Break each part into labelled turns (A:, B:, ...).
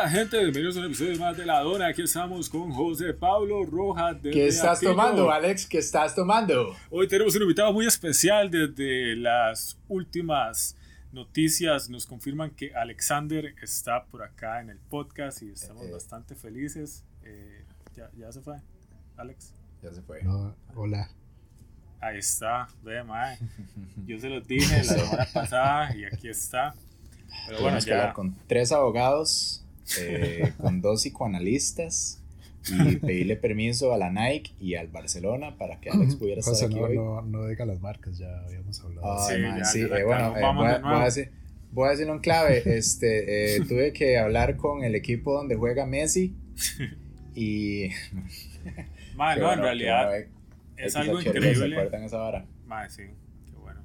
A: Hola gente, bienvenidos a un episodio más de La Dona. Aquí estamos con José Pablo Rojas.
B: ¿Qué estás tomando, Alex? ¿Qué estás tomando?
A: Hoy tenemos un invitado muy especial desde las últimas noticias. Nos confirman que Alexander está por acá en el podcast y estamos
B: Eh.
A: bastante felices. Eh, ya, ya se fue, Alex.
B: Ya se fue.
C: No, hola.
A: Ahí está, ve, mae. Yo se los dije la semana pasada y aquí está. Pero bueno,
B: Tuvimos que hablar
A: ya.
B: con tres abogados, eh, con dos psicoanalistas y pedirle permiso a la Nike y al Barcelona para que Alex pudiera estar
C: José,
B: aquí
C: no,
B: hoy.
C: no, no diga las marcas, ya habíamos hablado.
B: Ay,
A: Sí,
B: man,
A: ya,
B: sí,
A: ya,
B: eh, bueno, eh, voy, a- voy a decir, voy a decirlo en clave. Este, eh, tuve que hablar con el equipo donde juega Messi y qué
A: no, en
B: bueno, qué
A: realidad
B: bueno, eh,
A: es algo increíble.
B: ¿Se acuerdan esa vara?
A: Mae, sí, qué bueno.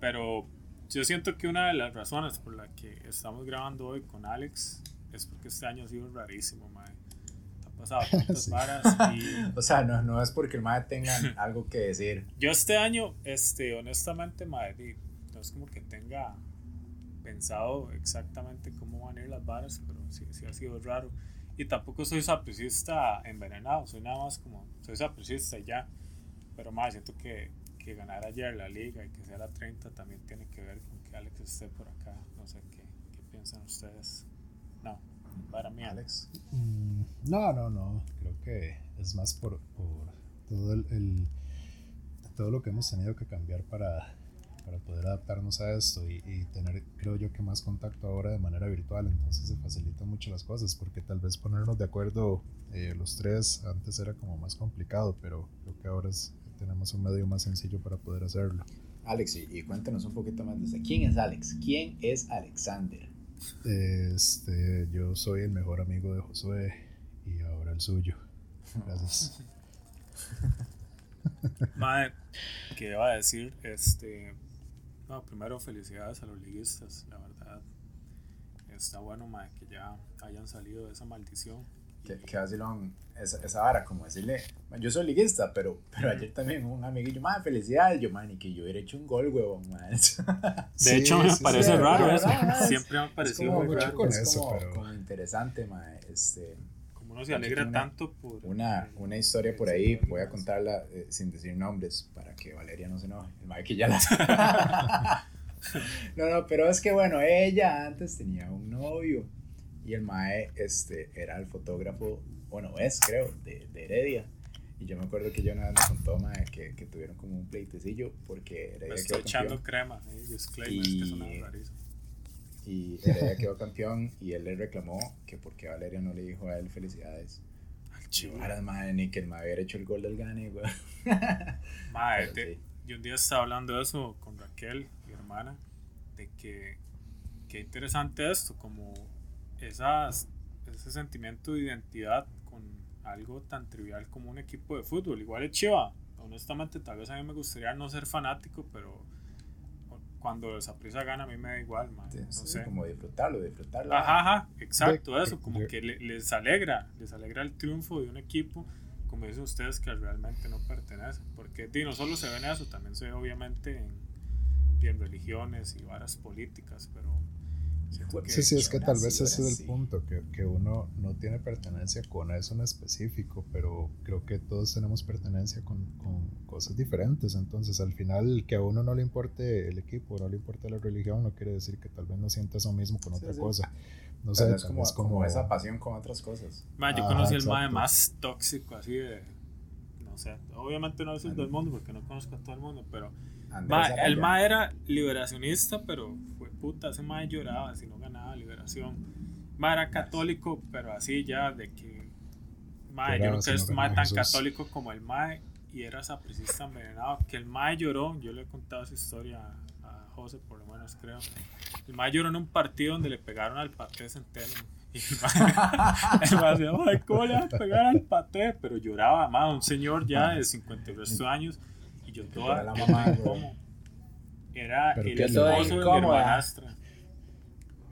A: Pero yo siento que una de las razones por la que estamos grabando hoy con Alex es porque este año ha sido rarísimo, mae. Ha pasado tantas
C: Sí.
A: varas y
B: O sea, no, no es porque el MAE tenga algo que decir.
A: yo este año, este, honestamente, mae, no es como que tenga pensado exactamente cómo van a ir las varas, pero sí, sí ha sido raro. Y tampoco soy sapricista envenenado, soy nada más como, soy sapricista y ya. Pero más, siento que, que ganar ayer la liga y que sea la 30 también tiene que ver con que Alex esté por acá. No sé qué, qué piensan ustedes. Para mí, Alex.
C: Mm, no, no, no. Creo que es más por, por todo el, el- todo lo que hemos tenido que cambiar para, para poder adaptarnos a esto y, y tener, creo yo, que más contacto ahora de manera virtual. Entonces se facilitan mucho las cosas porque tal vez ponernos de acuerdo eh, los tres antes era como más complicado, pero creo que ahora es- tenemos un medio más sencillo para poder hacerlo.
B: Alex, y, y cuéntanos un poquito más de. ¿Quién es Alex? ¿Quién es Alexander?
C: Este, yo soy el mejor amigo de Josué y ahora el suyo. Gracias.
A: Madre, ¿qué iba a decir? Este, no, primero felicidades a los liguistas, la verdad. Está bueno, madre, que ya hayan salido de esa maldición.
B: Que, que vacilón esa, esa vara, como decirle, "Man, yo soy liguista, pero, pero ayer también un amiguillo, man, felicidades, yo, man, y que yo hubiera hecho un gol, huevón, man.
A: De
C: Sí,
A: hecho, me
C: sí,
A: parece
C: sí,
A: raro eso. Siempre me ha parecido muy raro.
C: con
B: es
C: eso,
B: como,
C: pero-
B: como interesante, man, este,
A: Como uno se alegra
B: Una-
A: tanto por.
B: una, una historia por ahí, voy a contarla eh, sin decir nombres, para que Valeria no se enoje, el mae que ya la... no, no, pero es que bueno, ella antes tenía un novio, y el mae, este, era el fotógrafo, bueno, es, creo, de, de Heredia, y yo me acuerdo que yo una vez me contó, mae, que, que tuvieron como un pleitecillo, porque Heredia
A: Me
B: quedó
A: estoy echando
B: campeón.
A: crema. ¿eh? Disclaimers que son
B: Y-
A: rarísimos.
B: Y Heredia quedó campeón y él le reclamó que porque Valeria no le dijo a él felicidades.
A: Al chivo.
B: Ahora, madre, ni que el mae hubiera hecho el gol del gane, güey.
A: Te-
B: sí.
A: yo un día estaba hablando de eso con Raquel, mi hermana, de que qué interesante esto, como esas, ese sentimiento de identidad con algo tan trivial como un equipo de fútbol. Igual es chiva. Honestamente, tal vez a mí me gustaría no ser fanático, pero cuando esa prisa gana a mí me da igual, man.
B: Sí,
A: No
B: sí,
A: sé.
B: Como disfrutarlo, disfrutarlo.
A: Ajá, ajá, exacto,
C: De-
A: eso, como
C: de-
A: que le- les alegra, les alegra el triunfo de un equipo, como dicen ustedes, que realmente no pertenece, porque di, no solo se ve en eso, también se ve obviamente en, y en religiones y varas políticas, pero
C: Sí, sí, es que tal vez ese es el punto, que, que uno no tiene pertenencia con eso en específico, pero creo que todos tenemos pertenencia con, con cosas diferentes, entonces al final que a uno no le importe el equipo, no le importe la religión, no quiere decir que tal vez no sienta eso mismo con
B: Sí,
C: otra
B: sí.
C: cosa. No sé,
B: es como,
C: vez
B: como esa pasión con otras cosas.
A: Ma, yo
C: Ajá,
A: conocí el mae más tóxico así de, no sé, obviamente no es el del mundo porque no conozco a todo el mundo, pero Ma, el mae era liberacionista, pero fue puta, ese mae lloraba si no ganaba liberación. Ma era católico, pero así ya de que mae, yo
C: no
A: un mae
C: ganaba
A: tan
C: Jesús.
A: católico como el mae y era sapricista envenenado. Que el mae lloró, yo le he contado esa historia a, a José, por lo menos creo. El mae lloró en un partido donde le pegaron al paté centeno. Y el mae decía, "Ay, ¿cómo le van a pegar al paté? Pero lloraba, ma, un señor ya de 50 y resto de años. Y yo toda
B: Era la mamá,
A: incómodo. Era el esposo de mi hermanastra.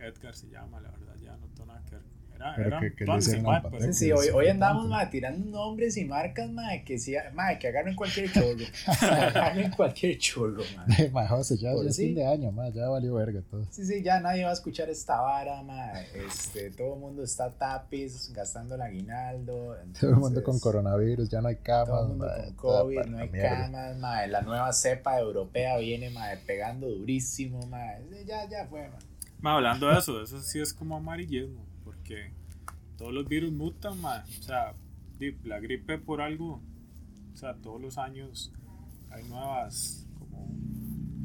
A: Edgar se llama, la verdad, ya no tengo nada que ver con Era,
C: Pero
A: eran
C: que- que hicieron
A: mae,
C: al
A: pues.
B: Sí, sí, hoy, hoy andamos, ma, tirando nombres y marcas, ma, que, sí, ma, que agarren cualquier churro. agarren cualquier churro, ma.
C: Ma, José, ya, ya es
B: sí.
C: fin de año, ma, ya valió verga todo.
B: Sí, sí, ya nadie va a escuchar esta vara, ma. Este, todo el mundo está tapis, gastando el aguinaldo.
C: Todo el mundo
B: entonces,
C: con coronavirus, ya no hay camas.
B: Todo el mundo
C: ma,
B: con COVID, no
C: la
B: hay
C: mierda.
B: camas, ma. La nueva cepa europea viene, ma, pegando durísimo, ma. Ya, ya fue, ma.
A: Ma, hablando de eso, eso sí es como amarillismo, porque todos los virus mutan, ma. O sea, la gripe por algo, o sea, todos los años hay nuevas como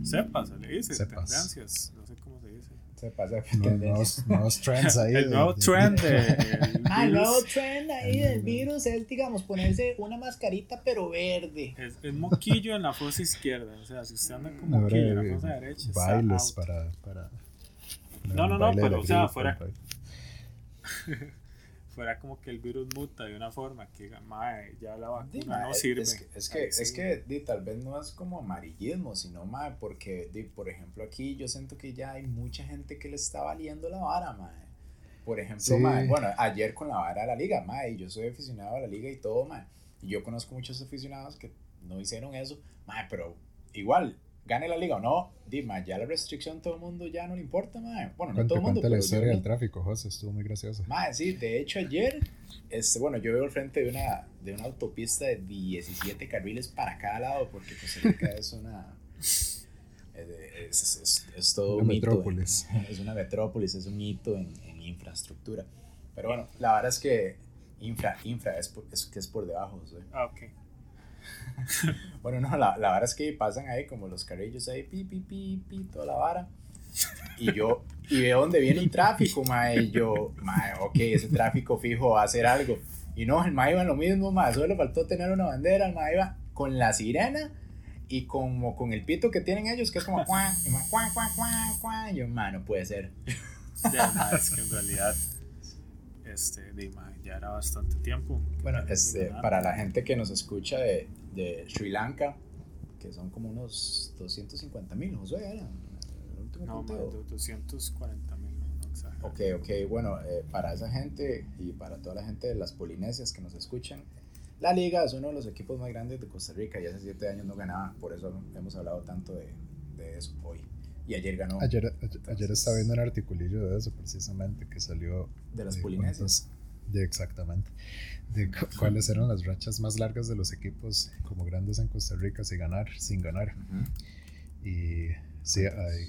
A: cepas, se le dice,
C: Cepas.
B: tendencias,
A: no sé cómo se dice.
B: Cepa, cepa,
C: No- nuevos, nuevos trends ahí.
A: El nuevo trend de el
B: Ah, el nuevo trend ahí del virus es, digamos, ponerse una mascarita pero verde.
A: es, es moquillo en la fosa izquierda, o sea, si usted anda con moquillo en la fosa derecha, está
C: Bailes
A: out.
C: para, para.
A: No, no, no, pero, o sea, fuera- fuera como que el virus muta de una forma que "Mae, ya la vacuna no sirve.
B: Es que, es que, es que di, tal vez no es como amarillismo, sino ma, porque, di, por ejemplo, aquí yo siento que ya hay mucha gente que le está valiendo la vara, ma. Por ejemplo,
C: Sí.
B: ma, bueno, ayer con la vara de la liga, ma, y yo soy aficionado a la liga y todo, ma, y yo conozco muchos aficionados que no hicieron eso, ma, pero igual, gane la liga o no, di, ma, ya la restricción todo el mundo ya no le importa, ma. Bueno, no todo el mundo,
C: cuente la historia del tráfico, José, estuvo muy graciosa.
B: Mae, sí, de hecho ayer, este, bueno, yo veo al frente de una, de una autopista de 17 carriles para cada lado, porque Costa Rica es una... Es, es, es- es todo
C: Una
B: un hito.
C: metrópolis.
B: en- es una metrópolis, es un hito en, en infraestructura. Pero bueno, la verdad es que infra, infra es, por- es que es por debajo. ¿sí?
A: Ah, ok.
B: Bueno, no, la, la verdad es que pasan ahí como los carrillos ahí, pi, pi, pi, pi, toda la vara. Y yo, y veo donde viene un tráfico, mae, y yo, mae, ok, ese tráfico fijo va a hacer algo. Y no, el mae iba en lo mismo, mae, solo faltó tener una bandera, el mae iba con la sirena y como con el pito que tienen ellos, que es como, cuá, y mae, cuá, cuá, cuá, cuá, y yo, mae, no puede ser.
A: Ya, ma, es que en realidad, este, ma, ya era bastante tiempo.
B: Bueno, este, para la gente que nos escucha de, de Sri Lanka, que son como unos 250 mil, Josué, era el último
A: No,
B: conteo.
A: du- 240 mil, no, exagero.
B: Ok, ok, bueno, eh, para esa gente y para toda la gente de las Polinesias que nos escuchan, la liga es uno de los equipos más grandes de Costa Rica y hace siete años no ganaba, por eso hemos hablado tanto de, de eso hoy. Y ayer ganó
C: Ayer, ayer, ayer estaba viendo un articulillo de eso precisamente que salió
B: de las
C: de
B: Polinesias.
C: De exactamente. De cu- cuáles eran las rachas más largas de los equipos como grandes en Costa Rica sin ganar, sin ganar. Y sí, hay,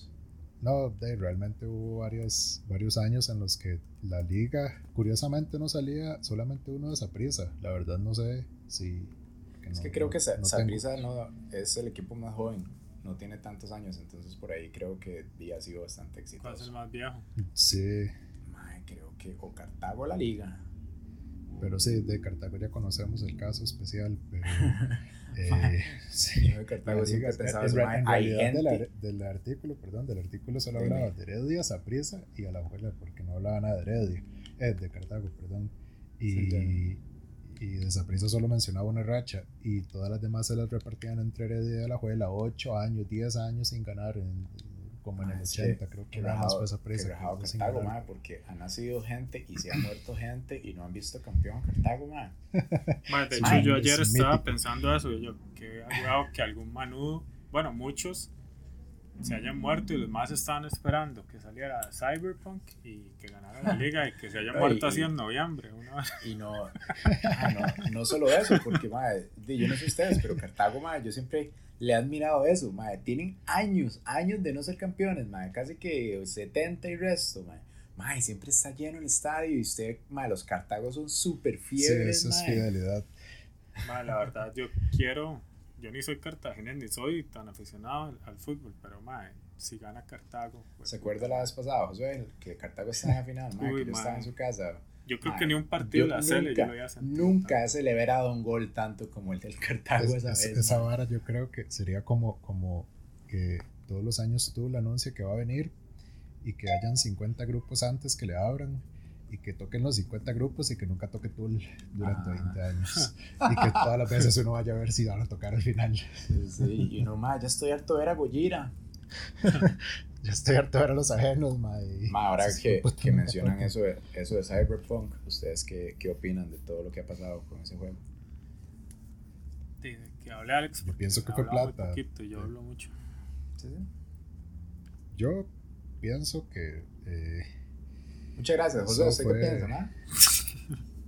C: no, de, realmente hubo varios, varios años en los que la liga, curiosamente, no salía solamente uno de Saprissa. La verdad no sé si...
B: Es
C: no-
B: que creo que
C: no-
B: Sa-
C: no
B: es el equipo más joven, no tiene tantos años, entonces por ahí creo que ha sido bastante
A: ¿Cuál es el
B: exitoso.
A: más viejo?
C: Sí,
B: Mae, creo que o Cartago o la liga.
C: Pero sí, de Cartago ya conocemos el caso especial, pero... eh, sí.
B: Yo de Cartago
C: La
B: siempre
C: liga-
B: pensaba
C: en, realidad del, artículo, perdón, del artículo solo hablaba de Heredia, Saprissa y Alajuela, porque no hablaba nada de Heredia, eh, de Cartago, perdón. Y,
B: Sí,
C: y de Saprissa solo mencionaba una racha y todas las demás se las repartían entre Heredia y Alajuela, 8 años, 10 años sin ganar, en- como en el
B: Mae, es
C: 80, creo que nada más fue
B: qué
C: Saprissa. que sin
B: Cartago, mae, porque ha nacido gente y se ha muerto gente y no han visto campeón Cartago, mae.
A: Ma, de hecho, yo
C: es
A: ayer estaba
C: mítico.
A: pensando eso. y yo, que ayudado que algún manudo, bueno, muchos se hayan muerto y los más estaban esperando que saliera Cyberpunk y que ganara la liga y que se haya
B: Ay,
A: muerto
B: y-
A: así en noviembre. Una,
B: Y no, ah, no, no solo eso, porque, di, yo no sé ustedes, pero Cartago, mae, yo siempre le he admirado eso, mae. Tienen años, años de no ser campeones, mae, casi que 70 y resto, mae. Mae, siempre está lleno el estadio y usted, mae, los Cartagos son súper
C: Sí,
B: fiebres,
C: eso es
B: mae.
C: fidelidad.
A: ma, la verdad, yo quiero, yo ni soy cartagenés ni soy tan aficionado al, al fútbol, pero ma, si gana Cartago, pues,
B: ¿Se acuerda la vez pasada, Josué, que Cartago estaba en la final, mae,
A: Uy,
B: que yo estaba en su casa?
A: Yo creo
B: Mae,
A: que ni un partido de la Cele yo
B: nunca,
A: lo había sentido
B: nunca he celebrado un gol tanto como el del Cartago
C: Es-
B: esa
C: es-
B: vez.
C: esa vara yo creo que sería como, como que todos los años tú le anuncia que va a venir y que hayan 50 grupos antes que le abran y que toquen los 50 grupos y que nunca toque Tool durante
B: Ah.
C: 20 años y que todas las veces uno vaya a ver si van a tocar al final.
B: Sí, sí, y uno más, ya estoy harto de ver a Gojira.
C: ya estoy harto de ver a los ajenos, ma.
B: ma ahora que, que mencionan eso de, eso de Cyberpunk, ¿ustedes qué, qué opinan de todo lo que ha pasado con ese juego?
A: Sí, que hable Alex.
C: Yo pienso que fue plata.
A: Poquito, yo hablo mucho.
B: ¿Sí,
C: Yo pienso que. Eh,
B: Muchas gracias, José. ¿Usted qué piensa, no?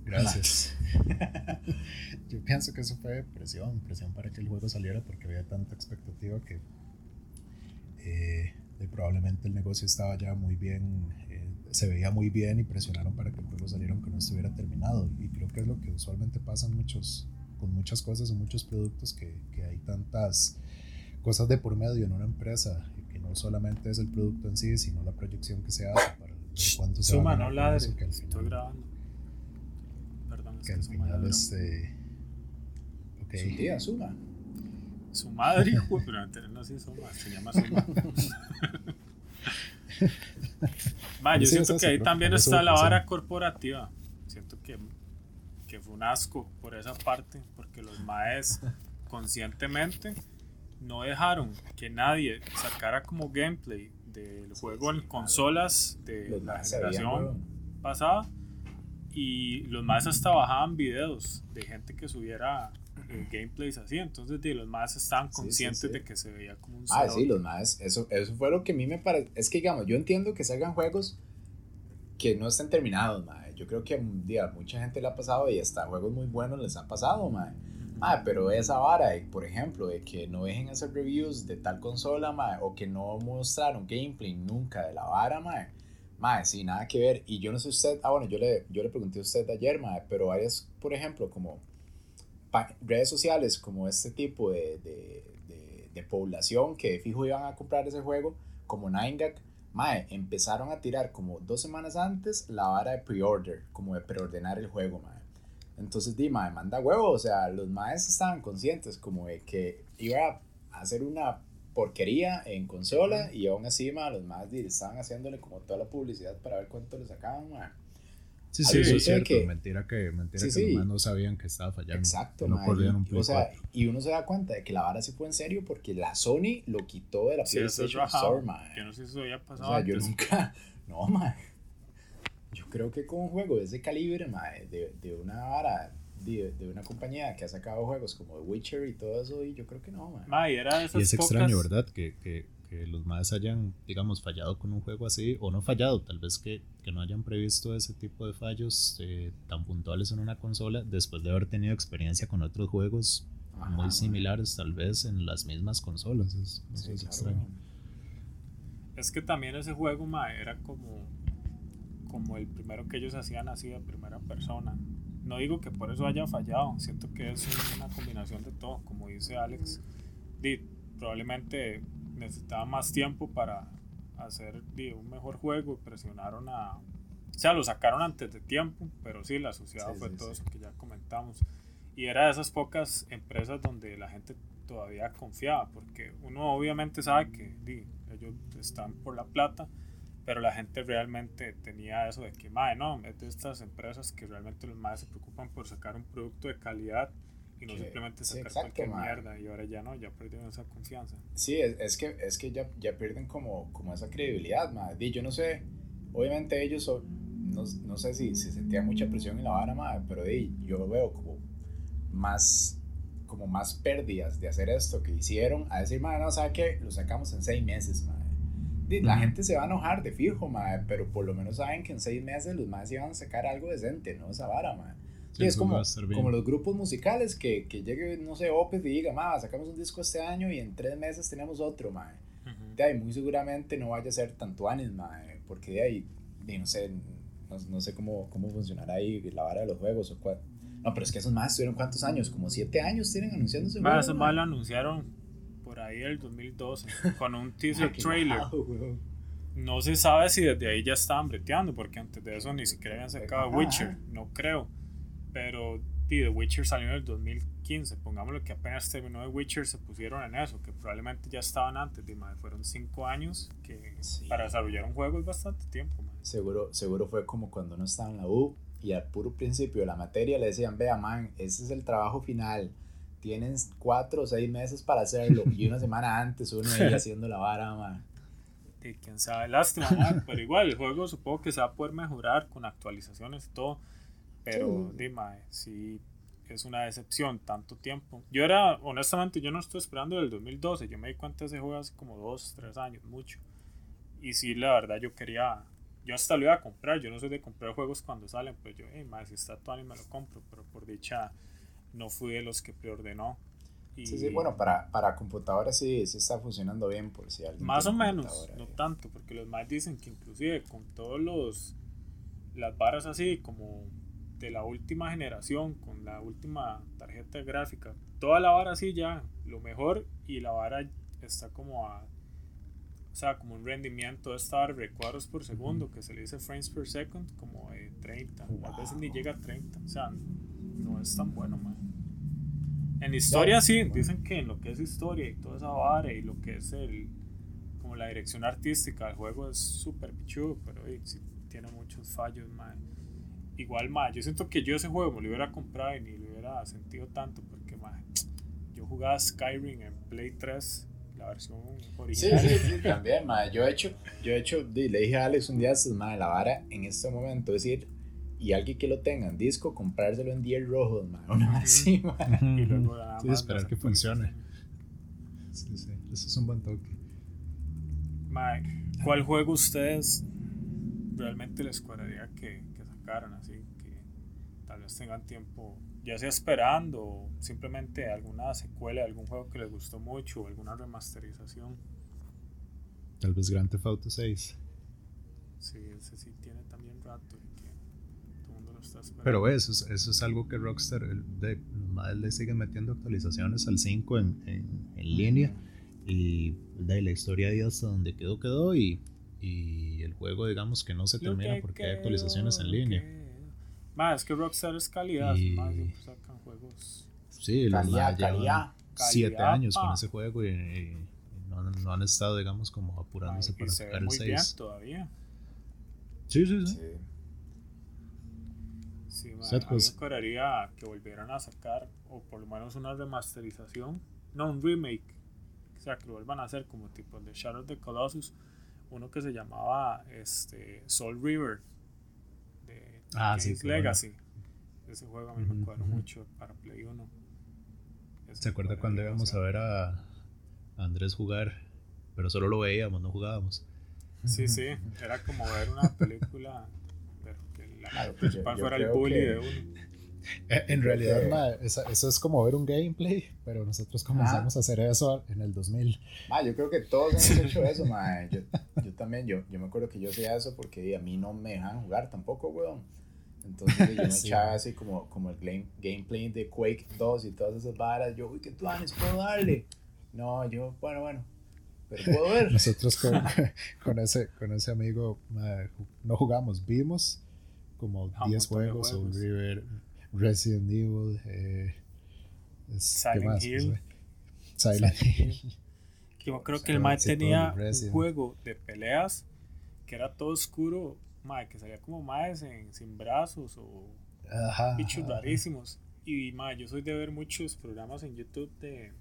C: Gracias. Yo pienso que eso fue presión, presión para que el juego saliera porque había tanta expectativa que eh, probablemente el negocio estaba ya muy bien, eh, se veía muy bien y presionaron para que el juego saliera aunque no estuviera terminado. Y creo que es lo que usualmente pasa muchos, con muchas cosas o muchos productos que, que hay tantas cosas de por medio en una empresa que no solamente es el producto en sí, sino la proyección que se hace para cuánto se
A: Suma, va a no ladre, que al final, estoy grabando. Perdón,
C: que al final este...
B: Ok. Su tía, Suma.
A: Su madre, hijo, pero antes no se Suma, se llama Suma. Ma, yo siento que ahí también está la vara corporativa. Siento que, que fue un asco por esa parte, porque los maes conscientemente no dejaron que nadie sacara como gameplay del juego en consolas de la generación pasada y los más hasta bajaban videos de gente que subiera eh, gameplays así entonces los más estaban conscientes de que se veía como un
B: ah sí los más eso, eso fue lo que a mí me parece es que digamos yo entiendo que salgan juegos que no estén terminados yo creo que día mucha gente le ha pasado y hasta juegos muy buenos les ha pasado madre Ah, pero esa vara, por ejemplo, de que no dejen hacer reviews de tal consola, mae, o que no mostraron gameplay nunca de la vara, mae. Mae, sí, nada que ver. Y yo no sé usted, ah, bueno, yo le, yo le pregunté a usted ayer, mae, pero varias, por ejemplo, como redes sociales como este tipo de, de, de, población que fijo iban a comprar ese juego, como NineGag, mae, empezaron a tirar como dos semanas antes la vara de pre-order, como de preordenar el juego, mae. Entonces, di, mae, manda huevo. O sea, los maes estaban conscientes como de que iba a hacer una porquería en consola y aún así, mae, los maes estaban haciéndole como toda la publicidad para ver cuánto le sacaban, mae.
C: Sí, sí, eso es cierto. mentira que, mentira que los maes no sabían que estaba fallando.
B: Exacto, no un O sea, y uno se da cuenta de que la vara sí fue en serio porque la Sony lo quitó de la PlayStation Store, mae.
A: Que no sé si eso había pasado.
B: O sea, yo nunca. No, mae yo creo que con un juego de ese calibre, de, de una vara, de, de, una compañía que ha sacado juegos como The Witcher y todo eso, y yo creo que no,
A: mae. era
C: y es extraño, ¿verdad? Que, que, que, los más hayan, digamos, fallado con un juego así, o no fallado, tal vez que, que no hayan previsto ese tipo de fallos eh, tan puntuales en una consola, después de haber tenido experiencia con otros juegos muy similares, tal vez en las mismas consolas. Es, es extraño.
A: Es que también ese juego, mae, era como como el primero que ellos hacían así de primera persona. No digo que por eso haya fallado, siento que es una combinación de todo, como dice Alex. probablemente necesitaba más tiempo para hacer un mejor juego presionaron a... O sea, lo sacaron antes de tiempo, pero sí, la sociedad fue todo eso que ya comentamos. Y era de esas pocas empresas donde la gente todavía confiaba, porque uno obviamente sabe que ellos están por la plata, pero la gente realmente tenía eso de que, madre, no, es de estas empresas que realmente los más se preocupan por sacar un producto de calidad y no simplemente sacar cualquier mierda y ahora ya no, ya perdieron esa confianza.
B: Sí, es, es que, es que ya, ya pierden como, como esa credibilidad, madre. yo no sé, obviamente ellos, no, no sé si, si sentían mucha presión en la vara, madre, pero di, yo veo como más como más pérdidas de hacer esto que hicieron a decir, madre, no, ¿sabe qué? Lo sacamos en seis meses, madre la gente se va a enojar de fijo, madre, pero por lo menos saben que en seis meses los más iban a sacar algo decente, ¿no? Esa vara, madre. Es como, como los grupos musicales que, que llegue, no sé, Opeth y diga, madre, sacamos un disco este año y en tres meses tenemos otro, madre. De ahí muy seguramente no vaya a ser tanto ánimo, madre, porque de ahí, no sé, no, sé cómo, cómo funcionará ahí la vara de los juegos o cuál. No, pero es que esos más estuvieron cuántos años, como siete años tienen anunciándose.
A: Más, esos más lo anunciaron ahí el 2012 con un teaser trailer. No se sabe si desde ahí ya estaban breteando, porque antes de eso ni siquiera habían sacado Witcher, no creo. Pero The Witcher salió en el 2015, pongámoslo que apenas terminó The Witcher se pusieron en eso, que probablemente ya estaban antes, fueron 5 años, que para desarrollar un juego es bastante tiempo.
B: Seguro, seguro fue como cuando uno estaba en la U y al puro principio de la materia le decían, vea man, ese es el trabajo final tienen cuatro o seis meses para hacerlo y una semana antes uno ahí haciendo la vara, man.
A: de quién sabe, lástima, mae, pero igual el juego supongo que se va a poder mejorar con actualizaciones y todo, pero
B: Sí.
A: dime, sí es una decepción tanto tiempo. Yo era, honestamente, yo no estoy esperando del 2012, yo me di cuenta de ese juego hace como dos, tres años, mucho. Y sí, la verdad, yo quería, yo hasta lo iba a comprar, yo no soy de comprar juegos cuando salen, pues yo, hey, si está Tony me lo compro, pero por dicha no fui de los que preordenó. Y
B: Sí, sí, bueno, para, para computadora sí, sí está funcionando bien por si alguien
A: más o menos, no
B: eh.
A: tanto, porque los más dicen que inclusive con todos los las varas así como de la última generación, con la última tarjeta gráfica, toda la vara así ya, lo mejor y la vara está como a o sea, como un rendimiento de esta vara de recuadros por segundo, que se le dice frames per second, como de 30, a veces ni llega a 30, o sea, no es tan bueno, man. En historia sí, dicen que en lo que es historia y toda esa vara y lo que es el como la dirección artística del juego es súper pichudo, pero sí tiene muchos fallos, man. Igual, man, yo siento que yo ese juego me lo hubiera comprado y ni lo hubiera sentido tanto porque, man, yo jugaba Skyrim en Play 3, la versión
B: Sí,
A: original.
B: sí, sí, también, madre. Yo he hecho, yo he hecho, le dije a Alex un día, madre, la vara en este momento es ir y alguien que lo tenga en disco, comprárselo en 10 rojos, madre, una vara así, madre.
A: Y luego nada
C: Sí,
A: más
C: esperar que funcione. Sí, sí, eso es un buen toque.
A: Mae, ¿cuál juego ustedes realmente les cuadraría que, que sacaran así? Que tal vez tengan tiempo, ya sea esperando o simplemente alguna secuela de algún juego que les gustó mucho o alguna remasterización.
C: Tal vez Grand Theft Auto 6.
A: Sí, ese sí tiene también rato y que todo el mundo lo está esperando.
C: Pero eso es, eso es algo que Rockstar, de, le siguen metiendo actualizaciones al 5 en, en, en línea. Y de la historia ahí hasta donde quedó, quedó. Y, y el juego, digamos que no se termina
A: que
C: porque hay actualizaciones en línea.
A: que- Mae, es que Rockstar es calidad,
C: Y-
A: siempre sacan juegos.
C: Sí, los
B: Calidad,
C: madres llevan
B: calidad.
C: siete
A: Calidad,
C: años con ese juego y, y no, han, no han estado, digamos, como apurándose
A: y
C: para
A: se ve
C: sacar el
A: muy bien
C: 6.
A: todavía.
C: Sí, sí, sí.
B: Sí.
A: Sí, man, a mí
C: pues-
A: me cuadraría que volvieran a sacar, o por lo menos una remasterización, no un remake, o sea, que lo vuelvan a hacer como tipo el de Shadow of the Colossus, uno que se llamaba este, Soul River, de
C: Ah, sí, bueno.
A: Legacy. Ese juego a mí me cuadró
C: ujú.
A: mucho para Play 1. Ese
C: ¿Se acuerda cuando íbamos a ver a, Andrés jugar? Pero solo lo veíamos, no jugábamos.
A: Sí, sí, era como ver una película, pero que la
B: Claro, pues, yo-
A: principal
B: yo
A: fuera el bully
B: que-
A: de uno.
C: Eh, En realidad, ma, esa- eso es como ver un gameplay, pero nosotros comenzamos a hacer eso en el 2000.
B: Ma, yo creo que todos hemos hecho eso, ma. Yo, yo también, yo, yo me acuerdo que yo hacía eso porque a mí no me dejaban jugar tampoco, weón. Entonces yo me
C: Sí.
B: echaba así como, como el game- gameplay de Quake 2 y todas esas varas. Yo, uy, qué tuanes, puedo darle. No, yo, bueno, bueno, pero puedo ver.
C: Nosotros con, con, ese, con ese amigo no jugamos, vimos como
A: Ah, un
C: 10
A: montón de
C: juegos,
A: juegos.
C: River, Resident Evil, eh, es- ¿qué
A: Silent
C: más?
A: Hill.
C: Silent Hill.
A: Yo creo que el Mae tenía un juego de peleas que era todo oscuro, Mae, que salía como Maes en- sin brazos o
C: Ajá,
A: bichos
C: ajá.
A: rarísimos. Y Mae, yo soy de ver muchos programas en YouTube de,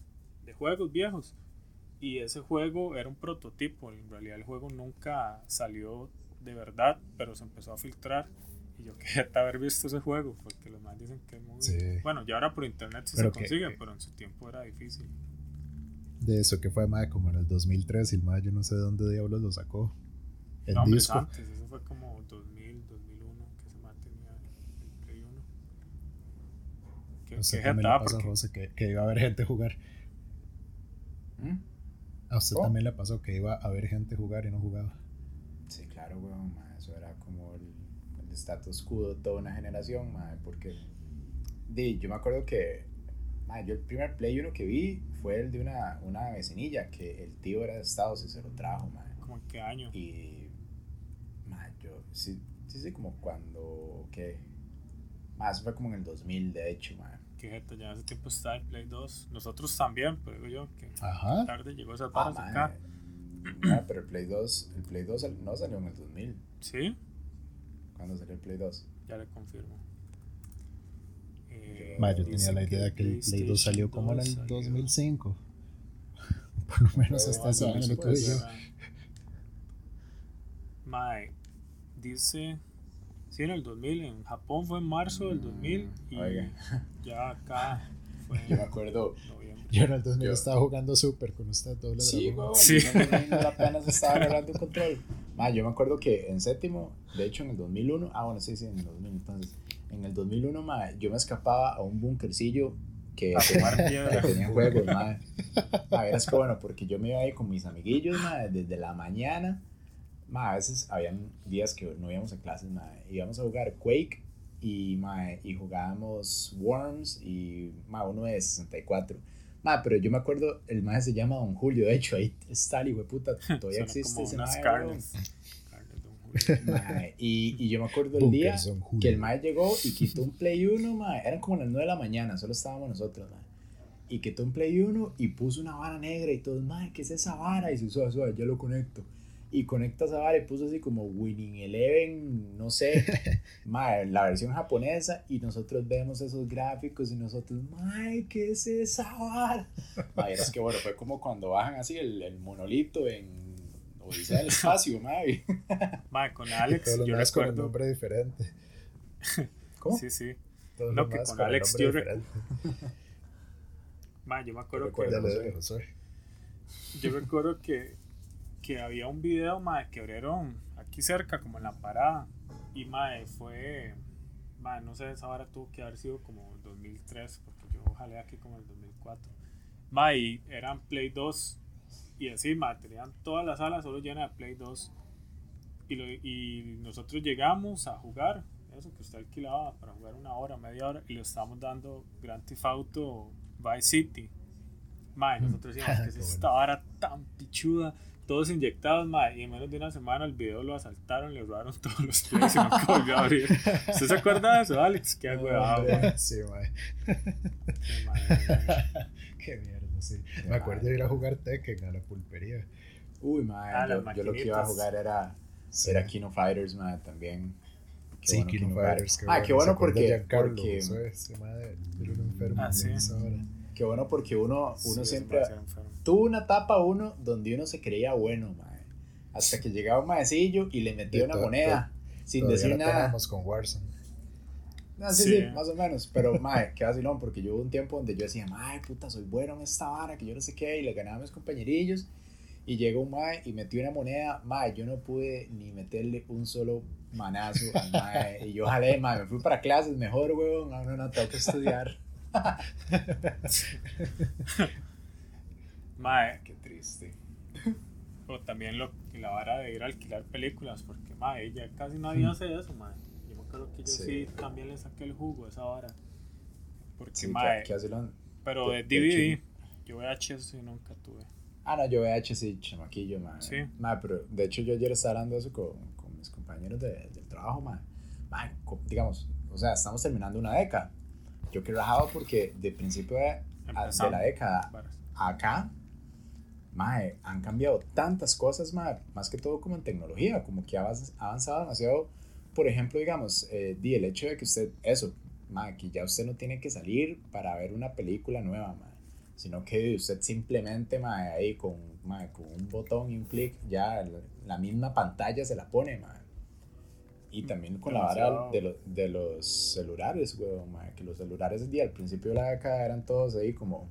A: de juegos viejos. Y ese juego era un prototipo. En realidad el juego nunca salió de verdad, pero se empezó a filtrar. Y yo quería haber visto ese juego, porque los más dicen que es muy...
C: Sí.
A: Bueno, ya ahora por internet sí
C: Pero
A: se
C: que-
A: consigue,
C: que-
A: pero en su tiempo era difícil.
C: De eso que fue ma, como en el 2003 y el ma, yo no sé de dónde diablos lo sacó. El
A: No, hombre,
C: disco.
A: antes, eso fue como 2000, 2001 que se mantenía el Play 1. Qué,
C: No sé
A: qué
C: me le
A: jetada,
C: pasó a
A: porque-
C: José que, que iba a haber gente jugar.
B: ¿Mm?
C: A usted
B: Oh.
C: también le pasó que iba a ver gente jugar y no jugaba.
B: Sí, claro, weón, eso era como el status quo de toda una generación, ma, porque di, yo me acuerdo que ma, yo el primer Play 1 que vi fue el de una, una vecinilla que el tío era de Estados y se lo trajo, ma,
A: como en qué año.
B: y ma, yo sí, sí, sí, como cuando, ¿qué? Más fue como en el 2000, de hecho, ma.
A: Qué jeta, ya hace tiempo está el Play 2. Nosotros también, pero digo yo que
C: Ajá.
A: tarde llegó esa
B: Ah,
A: para
B: ma,
A: acá.
B: ma, pero el Play 2, el Play 2 sal- no salió en el 2000.
A: Sí,
B: ¿Cuándo salió el Play 2?
A: ya le confirmo. Eh,
C: Ma, yo tenía la idea que el Play 2 salió como en
A: 2
C: el
A: salió-
C: 2005. Por lo menos hasta ese año lo tuve yo.
A: Mae, dice. Sí, en el 2000. En Japón fue en marzo del 2000. Y
B: Oiga.
A: ya acá fue
B: Yo me acuerdo.
C: Yo en el 2000
B: Yo-
C: estaba jugando Super con usted, doble
B: Sí,
C: dragón.
B: weón.
A: Sí.
B: yo en el 2000 apenas estaba agarrando control. Ma, yo me acuerdo que en séptimo, de hecho en el 2001, ah, bueno, sí, sí, en el 2000, entonces, en el 2001, ma, yo me escapaba a un bunkercillo que que tenía juegos, ma. A ver, es que bueno, porque yo me iba ahí con mis amiguillos, ma, desde la mañana, ma, a veces habían días que no íbamos a clases, ma, íbamos a jugar Quake y, ma, y jugábamos Worms y, ma, uno de 64. Ma, pero yo me acuerdo, el mae se llama Don Julio, de hecho, ahí está el hijo de puta, todavía existe ese mae,
A: carnes. Julio.
B: Mae, y, y yo me acuerdo el día que el mae llegó y quitó un Play 1, mae, eran como las 9 de la mañana, solo estábamos nosotros, mae. Y quitó un Play 1 y puso una vara negra y todo, mae, ¿qué es esa vara? Y se suave, suave, yo lo conecto. Y conecta esa vara y puso así como Winning Eleven, no sé, mae, la versión japonesa y nosotros vemos esos gráficos y nosotros, mae, ¿qué es esa vara? Mae, es que bueno, fue como cuando bajan así el, el monolito en Odisea del Espacio, mae.
A: Mae, con Alex, yo
C: demás con un
A: recuerdo.
C: nombre diferente.
B: ¿Cómo?
A: Sí, sí.
C: Todos
A: No, que con
C: con
A: Alex yo rec-
C: diferente.
A: Mae, yo me acuerdo que.
B: recuerdo.
A: Yo recuerdo que, que había un video, mae, que abrieron aquí cerca, como en la parada. Y, mae, fue. Mae, no sé, esa hora tuvo que haber sido como el 2003, porque yo jalé aquí como el 2004. Mae, y eran Play 2. Y así, mae, tenían todas las salas solo llenas de Play 2. Y, lo- y nosotros llegamos a jugar, eso que usted alquilaba para jugar una hora, media hora, y le estábamos dando Grand Theft Auto Vice City. Mae, nosotros decíamos que es esta vara tan pichuda, todos inyectados, mae, y en menos de una semana el video lo asaltaron, le robaron todos los plays y nunca volvió a abrir. ¿Usted se acuerda de eso, Alex? Qué huevado, mae.
C: Sí, mae.
A: Qué.
C: Qué mierda, sí.
B: Qué
C: Me acuerdo de ir a jugar Tekken a la pulpería.
B: Uy,
A: Ah,
B: yo, lo que iba a jugar era,
C: Sí.
B: era Kino Fighters, mae, también. Qué
C: Sí,
B: bueno,
C: Kino
B: Kino
C: Fighters.
B: Ah, qué bueno
C: ¿Se acuerda
B: porque, porque
C: Eso es, ese madre, era un enfermo
A: Ah, sí.
B: Qué bueno porque uno, uno siempre tuvo una etapa uno donde uno se creía bueno, mae. Hasta que llegaba un maecillo y le metía una moneda sin decir
C: la
B: nada.
C: con Warzone.
B: No, sí,
A: Sí.
B: sí, más o menos. Pero, mae, qué vacilón, porque yo hubo un tiempo donde yo decía, mae, puta, soy bueno en esta vara, que yo no sé qué, y le ganaba a mis compañerillos. Y llegó un mae y metió una moneda, mae, yo no pude ni meterle un solo manazo al mae. Y yo jalé, mae, me fui para clases mejor, weón, ahora no tengo que estudiar.
A: Mae,
B: Qué triste.
A: o también lo, la vara de ir a alquilar películas, porque mae, ya casi nadie hace eso, mae. Yo me acuerdo que yo sí.
B: Sí.
A: también le saqué el jugo a esa vara. Porque
B: Sí,
A: mae,
B: qué, qué vacilón.
A: pero de DVD, yo VHS nunca tuve.
B: Ah, no, yo VH sí, chamaquillo, mae.
A: Sí.
B: Mae, pero de hecho yo ayer estaba hablando de eso con, con mis compañeros de- del trabajo, mae. Mae, digamos, o sea, estamos terminando una década. Yo que rajado porque de principio de, de la década acá, mae, han cambiado tantas cosas, mae, más que todo como en tecnología, como que ha avanzado demasiado. Por ejemplo, digamos, eh, di el hecho de que usted, eso, mae, que ya usted no tiene que salir para ver una película nueva, mae, sino que usted simplemente, mae, ahí con, mae, con un botón y un clic, ya la, la misma pantalla se la pone, mae. Y también con la vara de, lo- de los celulares, weón, que los celulares di, al principio de la década eran todos ahí como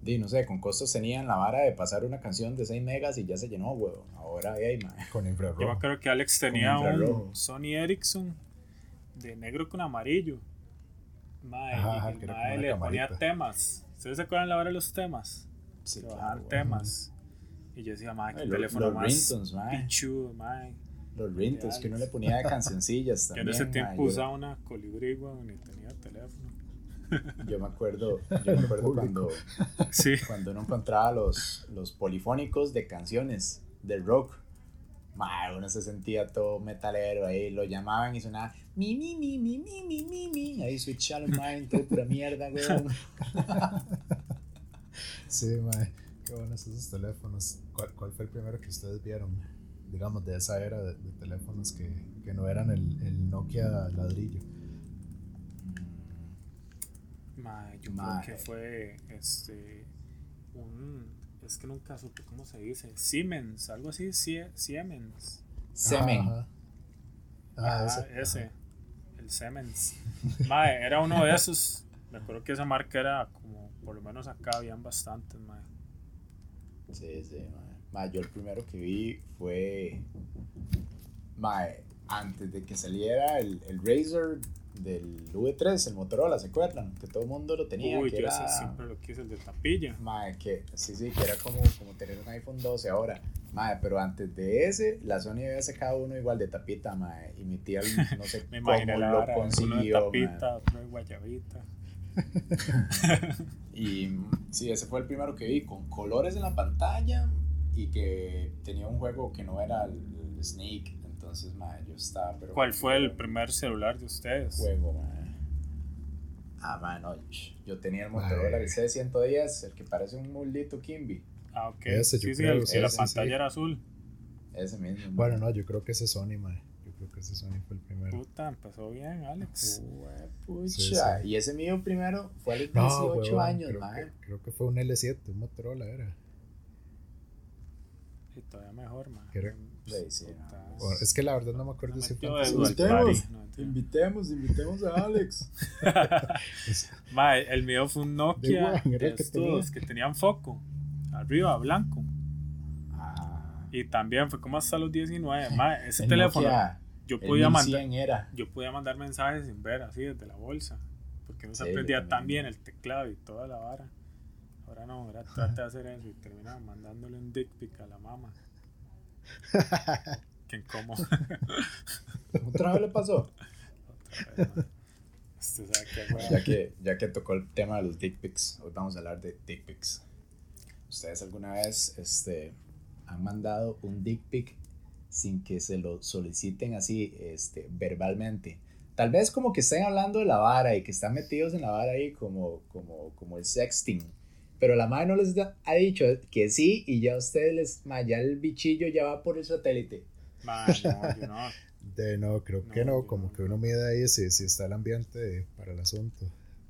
B: Di, no sé, con costos tenían la vara de pasar una canción de 6 megas y ya se llenó, huevo. Ahora ahí, mae.
C: Con
A: Yo me
C: infrarrojo.
A: acuerdo que Alex tenía
B: infrarrojo.
A: un Sony Ericsson de negro con amarillo.
C: Ajá, ajá,
A: y el le ponía
C: camarita.
A: temas. ¿Ustedes se acuerdan la hora de los temas?
B: Sí, claro,
A: bajaban temas. Y yo decía, mae, qué teléfono
B: los
A: más pichudo, mae.
B: Los rintos que uno le ponía de cancioncillas
A: Yo
B: también.
A: en ese tiempo
B: yo-
A: usaba una colibrí, weón, ni tenía teléfono.
B: Yo me acuerdo, yo me acuerdo cuando,
A: Sí.
B: cuando uno encontraba los, los polifónicos de canciones de rock. Mae, uno se sentía todo metalero ahí, lo llamaban y sonaba mi, mi, mi, mi, mi, mi, mi, mi. Ahí Sweet Shallow Mind, todo pura mierda, weón.
C: Sí, mae. Qué buenos esos teléfonos. ¿Cuál, cuál fue el primero que ustedes vieron? Digamos, de esa era de, de teléfonos que, que no eran el, el Nokia ladrillo.
A: Mae, yo
B: Mae.
A: creo que fue este un es que nunca supe cómo se dice. Siemens, algo así, Sie- Siemens.
B: Semen.
C: Ajá. Ah, ese.
A: ese. El Siemens. Mae, era uno de esos. Me acuerdo que esa marca era como, por lo menos acá habían bastantes, mae.
B: Sí, sí, mae. Yo el primero que vi fue. Mae, antes de que saliera el, el Razer del V3, el Motorola, ¿se acuerdan? Que todo el mundo lo tenía.
A: Uy,
B: que
A: yo
B: era,
A: siempre lo quise, el de tapilla.
B: Mae, que sí, sí, que era como, como tener un iPhone 12 ahora. Mae, pero antes de ese, la Sony había sacado uno igual de tapita, mae. Y mi tía, no sé
A: Me
B: cómo lo
A: vara, uno de
B: consiguió,
A: tapita, otro de guayabita.
B: Y sí, ese fue el primero que vi, con colores en la pantalla y que tenía un juego que no era el, el Snake. Entonces, mae, yo estaba. Pero
A: ¿Cuál fue el primer celular de ustedes?
B: juego, mae? Ah, mae, no. Yo tenía el Motorola, el C110, el que parece un muldito Kimby.
A: Ah, ok.
C: Ese,
A: sí, sí,
C: creo,
A: el-
C: sí,
A: la pantalla
C: sí.
A: era azul.
B: Ese mismo.
C: Bueno, no, yo creo que ese es Sony, mae. Yo creo que ese Sony fue el primero.
A: Puta, empezó bien, Alex.
B: Pucha.
C: Sí, sí.
B: Y ese mío primero fue a los
C: No,
B: 18
C: huevón,
B: años,
C: creo
B: mae.
C: que, creo que fue un L7, un Motorola era.
A: Y todavía mejor, man.
C: O- es que la verdad no me acuerdo si fue antes.
A: No, mentira.
B: Invitemos, invitemos a Alex.
A: Mae, el mío fue un Nokia
C: De
A: de
C: que
A: tenían foco. Arriba, blanco.
B: Ah,
A: Y también fue como hasta los 19. Mae, ese
B: el
A: teléfono,
B: Nokia,
A: yo podía mandar
B: 1100 era.
A: yo podía mandar mensajes sin ver así desde la bolsa. Porque no se
B: Sí,
A: aprendía tan bien el teclado y toda la vara. Ahora no, ahora trata de hacer eso y termina mandándole un dick pic a la mamá. Qué incómodo.
B: ¿Otra vez le pasó?
A: Otra vez. Usted sabe qué.
B: Ya que, ya que tocó el tema de los dick pics, hoy vamos a hablar de dick pics. ¿Ustedes alguna vez este, han mandado un dick pic sin que se lo soliciten así este, verbalmente? Tal vez como que estén hablando de la vara y que están metidos en la vara ahí como, como, como el sexting. Pero la madre no les da- ha dicho que sí y ya ustedes les, ma, ya el bichillo ya va por el satélite.
A: Mae, no, yo no.
C: De no, creo que
A: No,
C: como
A: no.
C: que uno mide ahí si, si está el ambiente para el asunto.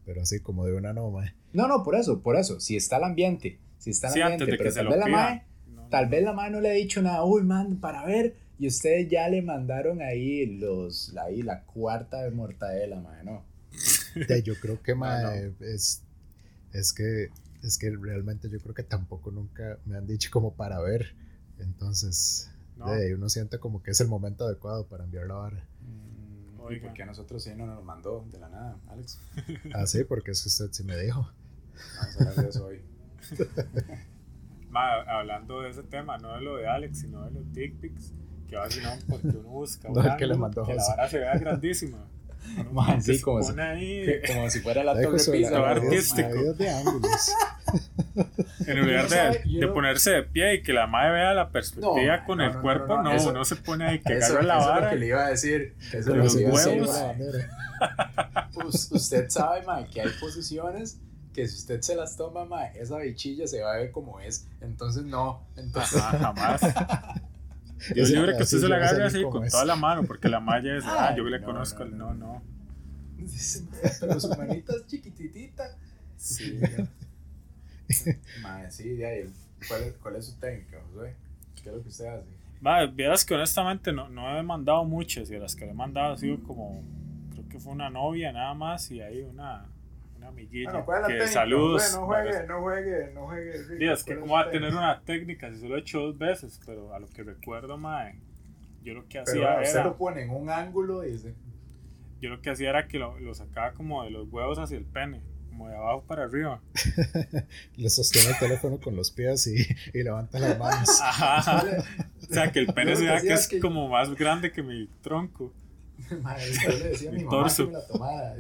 C: Pero así como de una no, mae.
B: No, no, por eso, por eso. Si está el ambiente, si está el
A: Sí,
B: ambiente,
A: antes de
B: pero tal vez la
A: No,
B: Tal
A: no.
B: vez la madre no le ha dicho nada, uy, man, para ver. Y ustedes ya le mandaron ahí los, ahí la cuarta de mortadela, madre, ¿no?
C: De, yo creo que
A: No,
C: mae, es, es que es que realmente yo creo que tampoco nunca me han dicho como para ver. Entonces,
A: No.
C: de, uno siente como que es el momento adecuado para enviar la vara.
B: ¿Y
A: Oiga.
B: por qué a nosotros sí no nos mandó de la nada, Alex?
C: Ah, sí, porque es que usted sí me dijo.
B: Vamos a hablar de eso hoy.
A: Ma, hablando de ese tema, no de lo de Alex, sino de los dick pics, que va no porque uno busca
C: No, que le mandó
A: que la vara se vea grandísima. Uno
B: Ma,
A: como que
B: sí,
A: se
B: como si-
A: pone ahí,
B: Como si fuera la torre
C: de la-
B: pizza, ¿verdad?
A: artístico.
C: de ángulos.
A: en lugar de, de ponerse de pie y que la madre vea la perspectiva
B: No,
A: con
B: no,
A: el
B: no, no,
A: cuerpo,
B: no,
A: no,
B: eso-
A: uno se pone ahí que
B: Eso,
A: agarra la
B: eso es lo
A: vara.
B: que le iba a decir. Eso lo
A: los
B: que decir,
A: huevos.
B: Us- usted sabe, mae, que hay posiciones que si usted se las toma, mae, esa bichilla se va a ver como es. Entonces no. Entonces,
A: Ajá, jamás. Yo libre que usted se la
C: yo voy a
A: agarre
C: salir
A: así con
C: es.
A: toda la mano, porque la malla es, ah, yo le
B: no,
A: conozco
B: no,
A: el
B: no,
A: no,
B: pero su manita es chiquititita.
A: Sí.
B: Mae, sí, de ahí. ¿Cuál es, ¿Cuál es su técnica, Josué? ¿Qué es lo que usted hace?
A: Ma, vieras que honestamente no, no he mandado muchas y las que le he mandado ha sido como, creo que fue una novia nada más y ahí una, una amiguilla. que saludos.
B: Josué, no juegue, no juegue, no juegue.
A: Sí, es que
B: ¿Cuál
A: cómo va a tener
B: técnica?
A: una técnica si solo he hecho dos veces, pero a lo que recuerdo, mae, yo lo que
B: Pero
A: hacía
B: usted
A: era,
B: lo pone en un ángulo y
A: yo lo que hacía era que lo, lo sacaba como de los huevos hacia el pene, como de abajo para arriba.
C: Le sostiene el teléfono con los pies y, y levanta las manos.
A: Ajá. O sea, que el pene se
B: que
A: vea que es
B: es que-
A: como más grande que mi tronco.
B: Madre, yo le decía a mi
A: Mi
B: mamá
A: torso.
B: que me la tomara.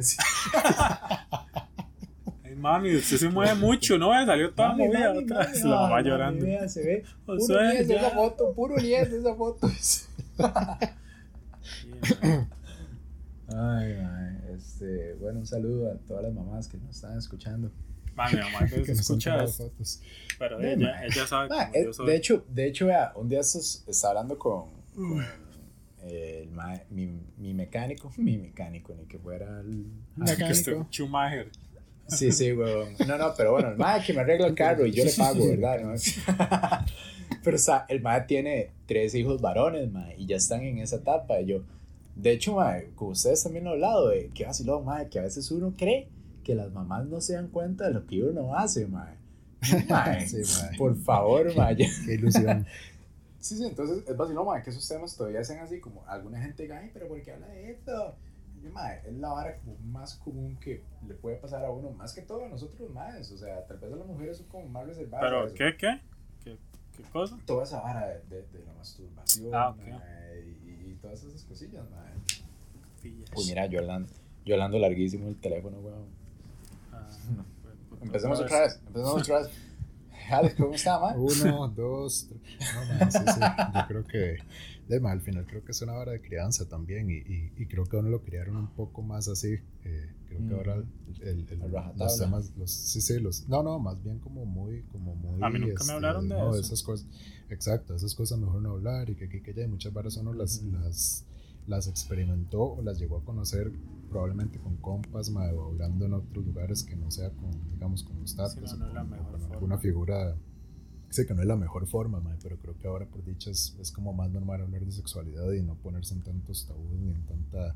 A: Mami, usted se mueve mucho, ¿no? Salió toda
B: "Mami,
A: movida
B: mami,
A: otra
B: mami".
A: vez, la
B: Ah,
A: mamá
B: mami,
A: llorando.
B: vea, se ve puro 10
A: ya.
B: esa foto, puro 10 esa foto. Ay, mae, este, bueno, un saludo a todas las mamás que nos están escuchando.
A: Ma, mi mamá
C: que nos han
A: escucha
C: tomado
A: esto,
C: fotos.
A: pero
B: Sí,
A: ella, ella sabe
B: Ma,
A: cómo
B: eh,
A: yo soy.
B: de hecho, de hecho, vea, un día estos, estaba hablando con,
A: Mm.
B: con el ma- mi, mi mecánico, mi mecánico, ni que fuera el
A: que
B: mecánico.
A: Schumacher.
B: Sí, sí, weón. No, no, pero bueno, el mae que me arregla el carro y yo le pago, ¿verdad? ¿No? pero o sea, el mae tiene tres hijos varones, mae, y ya están en esa etapa. Y yo, de hecho, mae, con ustedes también lo he hablado, de que vacilón, mae, que a veces uno cree que las mamás no se dan cuenta de lo que uno hace, mae. Mae,
C: Sí,
B: por favor, mae.
C: Qué ilusión.
B: Sí, sí, entonces es vacilón, mae, que esos temas todavía sean así como alguna gente diga, ay, pero ¿por qué habla de esto? Y, mae, es la vara como más común que le puede pasar a uno, más que todo a nosotros más, o sea, tal vez a las mujeres son como más reservadas.
A: Pero. ¿qué, qué? ¿Qué, qué cosa?
B: Toda esa vara de, de, de la masturbación
A: Ah,
B: mae, y, y todas esas cosillas, mae.
A: Pillas.
B: Uy, mira, yo hablando, yo hablando larguísimo el teléfono, weón.
A: Ah, pues, pues,
B: Empecemos otra vez, empecemos otra vez. Alex, ¿cómo está, man?
C: Uno, dos, tres. No, man, sí, sí. Yo creo que, de mal, al final creo que es una vara de crianza también. Y, y, y creo que a uno lo criaron un poco más así. eh, creo que
B: Mm.
C: ahora el, el,
B: A rajatabla.
C: los temas, los, sí, sí, los, no, no, más bien como muy, como muy. este,
A: A mí nunca me hablaron de
C: no,
A: eso.
C: esas cosas. Exacto, esas cosas mejor no hablar. Y que aquí, que allá, y muchas varas uno las, las, las experimentó o las llegó a conocer probablemente con compas, mae, o hablando en otros lugares que no sea con, digamos, con los
A: Sí,
C: tatas
A: no, no
C: o
A: es la
C: con, con
A: forma.
C: alguna figura sé que no es la mejor forma, mae, pero creo que ahora por dicha es, es como más normal hablar de sexualidad y no ponerse en tantos tabús ni en tanta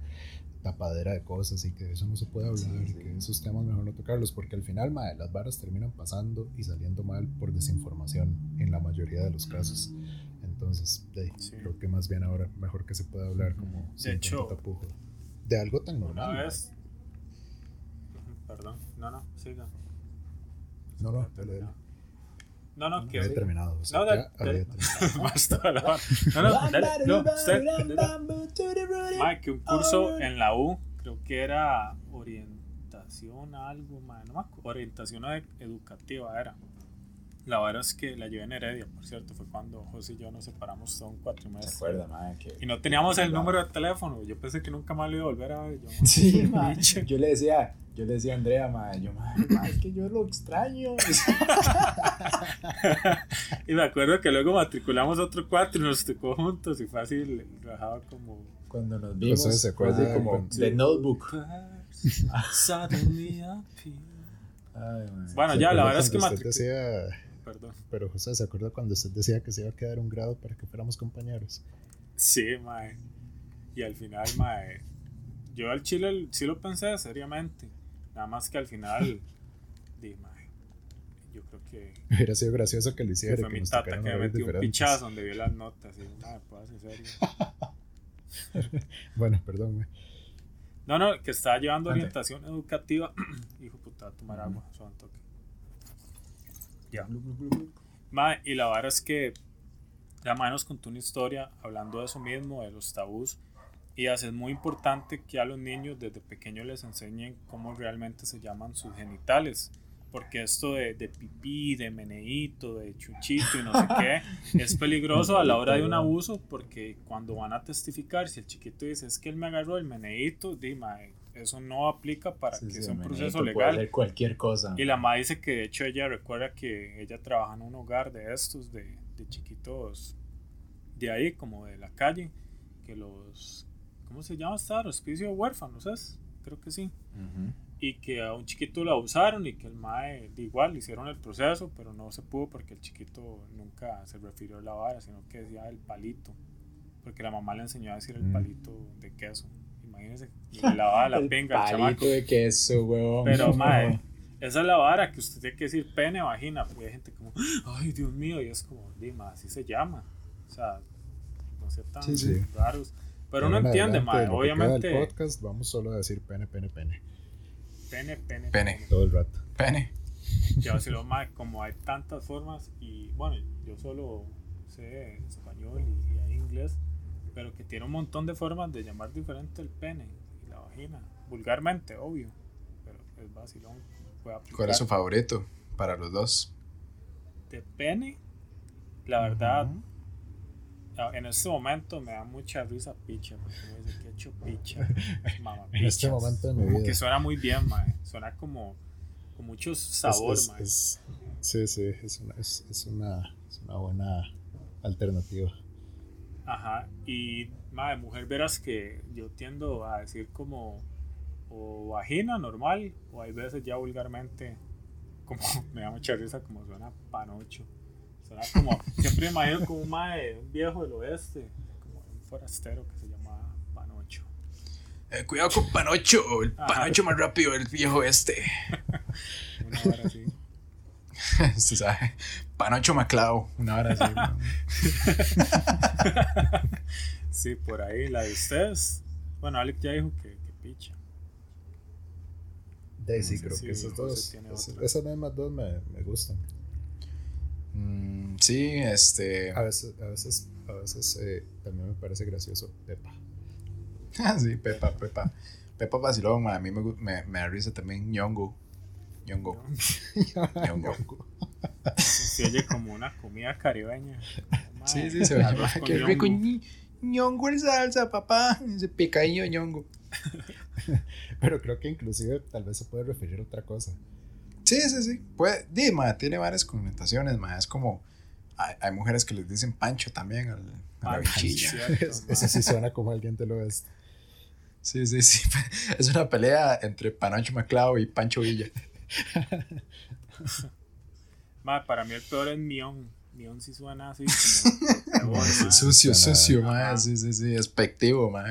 C: tapadera de cosas y que de eso no se puede hablar
B: Sí,
C: y
B: sí.
C: que esos temas mejor no tocarlos porque al final mae, las varas terminan pasando y saliendo mal por desinformación en la mayoría de los casos entonces de,
A: Sí.
C: creo que más bien ahora mejor que se pueda hablar como sin
A: hecho,
C: tapujo de algo tan normal
A: Una vez. Perdón, no, no, siga.
C: no no dale, dale.
A: No, no, que.
C: había terminado o sea,
A: No,
C: había terminado.
A: Basta la. No, no, dale, no, usted. dale. Mae, que un curso en la U, creo que era orientación a algo, mae, no me orientación ed- educativa era. La verdad es que la llevé en Heredia, por cierto, fue cuando José y yo nos separamos, son cuatro
B: ¿Se
A: meses.
B: acuerda, man? Que...
A: Y no teníamos el número de teléfono, yo pensé que nunca más lo iba a volver a ver. Yo,
B: Sí, man. Yo le decía, yo le decía a Andrea, man, yo, es que yo lo extraño.
A: Y me acuerdo que luego matriculamos otro cuatro y nos tocó juntos y fue así, le bajaba como...
B: Cuando nos vimos,
C: se
B: así como
C: cuando-
B: The Notebook. Ay.
A: Bueno,
C: ¿Se
A: ya, la
C: acuerda
A: verdad es que matriculé.
C: decía
A: Perdón.
C: Pero José, ¿se acuerda cuando usted decía que se iba a quedar un grado para que fuéramos compañeros?
A: Sí, mae. Y al final, mae. Yo al chile sí lo pensé seriamente. Nada más que al final. di, mae. Yo creo que.
C: Hubiera sido gracioso que lo
A: que
C: hiciera.
A: fue
C: que
A: mi tata que me metió un pichazo donde vio las notas. Y mae, puedo hacer serio.
C: Bueno, perdón, güey.
A: No, no, que estaba llevando
B: Ande.
A: orientación educativa. Hijo puta, tomar agua. suave un toque. Ya. Mae, y la verdad es que la madre nos contó una historia hablando de eso mismo, de los tabús. Y es muy importante que a los niños desde pequeños les enseñen cómo realmente se llaman sus genitales. Porque esto de, de pipí, de meneíto, de chuchito y no sé qué, es peligroso a la hora de un abuso porque cuando van a testificar, si el chiquito dice es que él me agarró el meneíto, di, mae, eso no aplica para
B: Sí,
A: que
B: sí,
A: sea un proceso
B: puede
A: legal.
B: ser cualquier cosa.
A: Y la madre dice que de hecho ella recuerda que ella trabaja en un hogar de estos, de, de chiquitos de ahí, como de la calle, que los, ¿cómo se llama esta? Hospicio de huérfanos, ¿es? Creo que sí. Y que a un chiquito lo abusaron y que el mae, igual, hicieron el proceso, pero no se pudo porque el chiquito nunca se refirió a la vara, sino que decía el palito. Porque la mamá le enseñó a decir el
C: Mm.
A: palito de queso. Imagínense, y le lavaba la
B: El
A: pinga al
B: palito
A: chamaco.
B: de queso, huevón.
A: Pero, mae, esa es la vara que usted tiene que decir pene, vagina. Porque hay gente como, ay, Dios mío, y es como, dima, así se llama. O sea, no sé tan
C: Sí, sí.
A: raros. Pero uno
C: en
A: entiende,
C: del
A: Obviamente,
C: podcast, vamos solo a decir pene, pene, pene.
A: pene, pene,
B: Pene.
C: Todo el rato.
B: Pene.
A: Ya si lo mae, como hay tantas formas, y bueno, yo solo sé español y, y hay inglés, pero que tiene un montón de formas de llamar diferente el pene y la vagina. Vulgarmente, obvio. Pero es vacilón. puede
B: ¿Cuál
A: aplicar.
B: es su favorito para los dos?
A: de pene, la verdad, en este momento me da mucha risa picha, porque me dice que he hecho picha, mamá
C: En este
A: pichas".
C: momento de mi vida.
A: que suena muy bien, mae. Suena como con mucho sabor,
C: es,
A: mae.
C: es- sí, sí, es una, es, una, es una buena alternativa.
A: Ajá. Y, mae, mujer, verás que yo tiendo a decir como o vagina normal, o hay veces ya vulgarmente, como me da mucha risa, como suena panocho. Suena como, siempre me imagino como un, mae, un viejo del oeste, como un forastero que se llamaba Panocho.
B: Eh, cuidado con Panocho, el
A: Ajá.
B: Panocho más rápido del viejo este.
A: Una hora así.
B: Usted sabe, Panocho Maclao, una hora así.
A: Sí, por ahí, la de ustedes. Bueno, Alex ya dijo que, que picha.
C: Daisy,
A: Sí,
C: creo que esas dos, esas, esas mismas dos me, me gustan.
B: Mm, sí, este.
C: A veces, a veces, a veces eh, también me parece gracioso Pepa.
B: Ah, sí, Pepa, Pepa. Pepa vacilón, man, a mí me, me, me da risa también Ñongo. Ñongo. Ñongo.
A: Se oye como una comida caribeña.
B: Sí, sí, se
A: con
B: Qué rico.
A: ñongo.
B: En salsa, papá. Ese picadillo Ñongo.
C: Pero creo que inclusive tal vez se puede referir a otra cosa.
B: Sí, sí, sí. Puede, di, ma, tiene varias connotaciones, ma. Es como. Hay, hay mujeres que les dicen pancho también al, a la bichilla.
C: Es-. Eso sí suena como alguien te lo es.
B: Sí, sí, sí. Es una pelea entre Panocho Maclao y Pancho Villa.
A: Mae, para mí el peor es Mion. Mion sí suena así como. peor, mae.
B: sucio,
C: suena-
B: sucio, ma.
A: Ajá.
B: Sí, sí, sí. Despectivo, ma.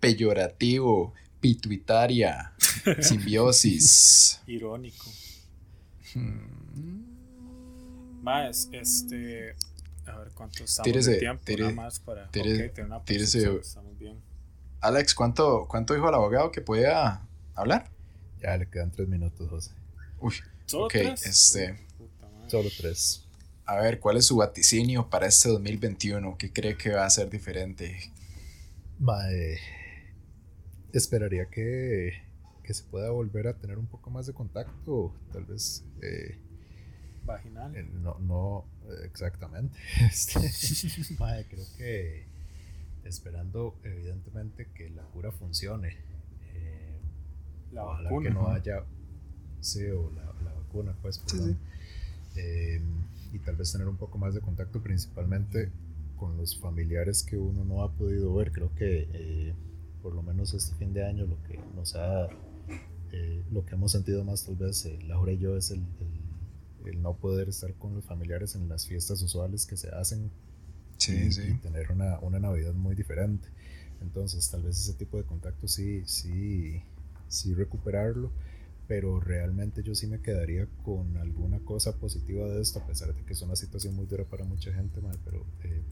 B: Peyorativo. Pituitaria. Simbiosis.
A: Irónico.
B: Hmm.
A: Más, este. A ver cuánto estamos
B: Tírese,
A: de tiempo.
B: tire-
A: nada más para.
B: tire-
A: ok, tener una
B: tírese-
A: Estamos bien.
B: Alex, ¿cuánto, ¿cuánto dijo el abogado que podía hablar?
C: Ya le quedan tres minutos, José.
B: Uy,
A: ¿Solo
B: ok,
A: tres?
B: este.
A: Madre.
C: Solo tres.
B: A ver, ¿cuál es su vaticinio para este 2021? ¿Qué cree que va a ser diferente?
C: Mae, esperaría que, que se pueda volver a tener un poco más de contacto. Tal vez eh,
A: Vaginal.
C: eh, no, no exactamente. Este, mae, creo que esperando evidentemente que la cura funcione. eh,
A: la
C: ojalá
A: vacuna.
C: que no haya sí o la, la vacuna pues
B: Sí,
C: perdón. Eh, y tal vez tener un poco más de contacto principalmente con los familiares que uno no ha podido ver creo que eh, por lo menos este fin de año lo que nos ha eh, lo que hemos sentido más tal vez eh, Laura y yo es el, el- el no poder estar con los familiares en las fiestas usuales que se hacen
B: Sí,
C: y, y
B: sí.
C: tener una, una Navidad muy diferente. Entonces, tal vez ese tipo de contacto sí, sí, sí recuperarlo, pero realmente yo sí me quedaría con alguna cosa positiva de esto, a pesar de que es una situación muy dura para mucha gente, mae, pero eh,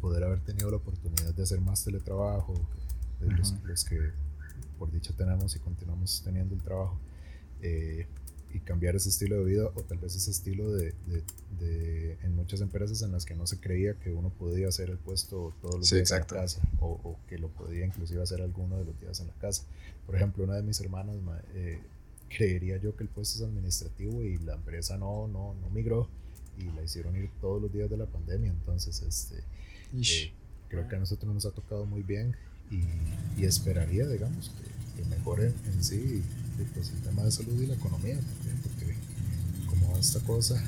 C: poder haber tenido la oportunidad de hacer más teletrabajo, de los, los que por dicha tenemos y continuamos teniendo el trabajo, eh, y cambiar ese estilo de vida o tal vez ese estilo de, de, de- en muchas empresas en las que no se creía que uno podía hacer el puesto todos los
B: Sí,
C: días
B: exacto.
C: en la casa o, o que lo podía inclusive hacer alguno de los días en la casa. Por ejemplo, una de mis hermanas ma, eh, creería yo que el puesto es administrativo y la empresa no, no, no migró y la hicieron ir todos los días de la pandemia. Entonces, este, eh, creo que a nosotros nos ha tocado muy bien y, y esperaría, digamos, que, que mejore en sí pues, el tema de salud y la economía, también, porque como esta cosa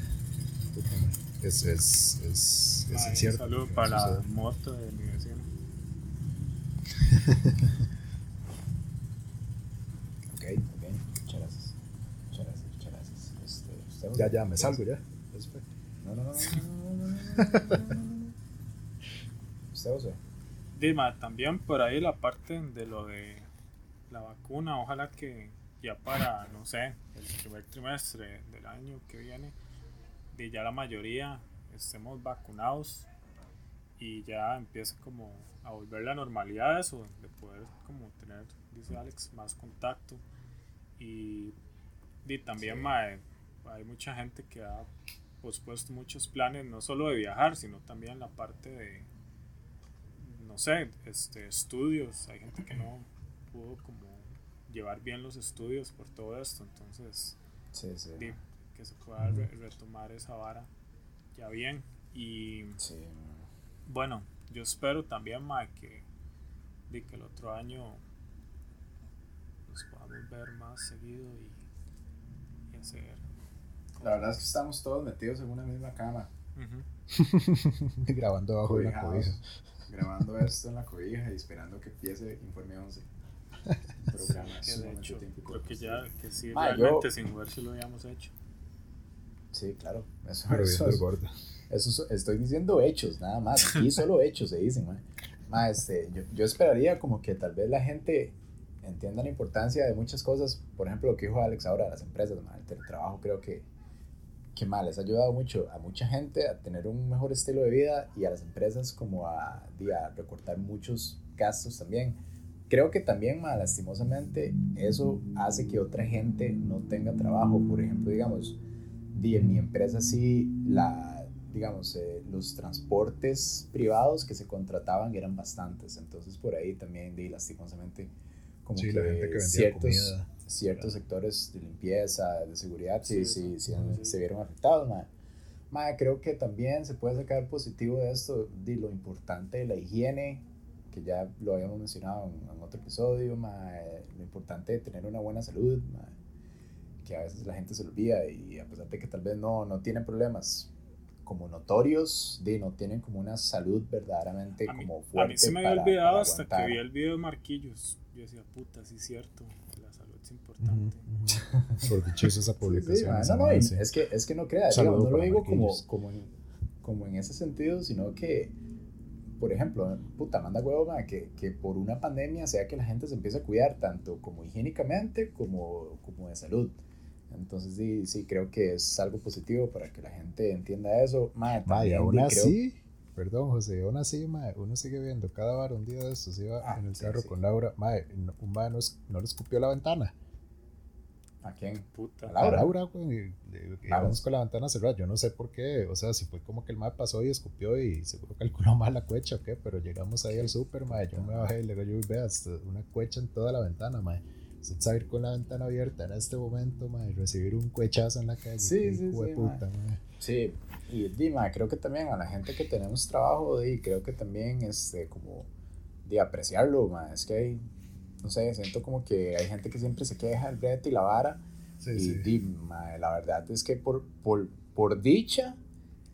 C: es, es, es, es
A: Salud para la moto de migración.
B: ok, muchas gracias. Muchas gracias, muchas gracias.
C: Ya, ya, me salgo ya.
B: No, no, no. no,
A: Dima, también por ahí la parte de lo de la vacuna, ojalá que ya para, no sé, el primer trimestre del año que viene, de ya la mayoría estemos vacunados y ya empiece como a volver la normalidad eso, de poder como tener, dice Alex, más contacto y, y también
B: Sí.
A: hay mucha gente que ha pospuesto muchos planes, no solo de viajar, sino también la parte de, no sé, este, estudios. Hay gente que no pudo como llevar bien los estudios por todo esto, entonces
B: Sí, sí.
A: di, que se pueda re- retomar esa vara ya bien. Y
B: Sí.
A: bueno, yo espero también, ma, que, di, que el otro año nos podamos ver más seguido y, y hacer.
B: La verdad es que estamos todos metidos en una misma cama.
C: Grabando abajo de
B: cobijados,
C: cobija.
B: Grabando esto en la cobija y esperando que empiece Informe 11.
A: programa que de hecho, creo que ya, que sí,
B: Ma,
A: realmente
B: yo-
A: sin ver si lo habíamos hecho.
B: Sí, claro. Eso,
C: Pero
B: eso. Eso so- estoy diciendo hechos, nada más. Aquí solo hechos se dicen, mae. Ma, este, yo, yo esperaría como que tal vez la gente entienda la importancia de muchas cosas. Por ejemplo, lo que dijo Alex ahora, las empresas, ma, el teletrabajo creo que, que mal les ha ayudado mucho a mucha gente a tener un mejor estilo de vida y a las empresas como a, a recortar muchos gastos también. Creo que también, ma, lastimosamente, eso hace que otra gente no tenga trabajo. Por ejemplo, digamos, di, en mi empresa sí, la, digamos, eh, los transportes privados que se contrataban eran bastantes. Entonces, por ahí también, di, lastimosamente, como
C: Sí,
B: que,
C: la gente que vendía
B: ciertos,
C: comida.
B: Ciertos sectores de limpieza, de seguridad, sí,
A: Sí,
B: sí, se vieron afectados, ma. Ma, creo que también se puede sacar positivo de esto, de lo importante de la higiene, que ya lo habíamos mencionado en, en otro episodio, ma, eh, lo importante de tener una buena salud, ma, que a veces la gente se olvida y a pesar de que tal vez no, no tienen problemas como notorios, de no tienen como una salud verdaderamente
A: A mí,
B: como
A: a
B: fuerte
A: mí se me había
B: para-
A: olvidado
B: para
A: hasta que vi el video de Marquillos. Yo decía, puta, sí es cierto, importante.
C: Por dichosa esa publicación.
B: sí, no, no,
C: madre, sí.
B: es que, es que no creas, no lo digo como, como, en, como en ese sentido, sino que, por ejemplo, puta, manda huevo, ma, que, que por una pandemia sea que la gente se empiece a cuidar tanto como higiénicamente como, como de salud. Entonces, sí, sí, creo que es algo positivo para que la gente entienda eso. Ma,
C: Ma, y aún
B: creo-
C: así, perdón José, aún así, ma, uno sigue viendo cada bar un día de estos, iba
B: Ah,
C: en el
B: sí,
C: carro
B: sí.
C: con Laura, ma, no- un ma no, no le escupió la ventana.
B: ¿A quién?
A: Puta.
B: A Laura.
C: A Laura, güey, íbamos con la ventana cerrada, yo no sé por qué, o sea, si fue como que el ma pasó y escupió y seguro calculó mal la cuecha o qué, pero llegamos ahí al súper, ma, yo me bajé y le digo, yo vea, una cuecha en toda la ventana, ma. Usted sabe ir con la ventana abierta en este momento, ma, y recibir un cuechazo en la calle.
B: Sí, sí, sí,
C: puta, ma.
B: Sí, y Dima, creo que también a la gente que tenemos trabajo, y creo que también, este, como, de apreciarlo, ma, es que hay, no sé, siento como que hay gente que siempre se queja del brete y la vara,
C: Sí,
B: y
C: sí.
B: di, ma, la verdad es que por, por, por dicha,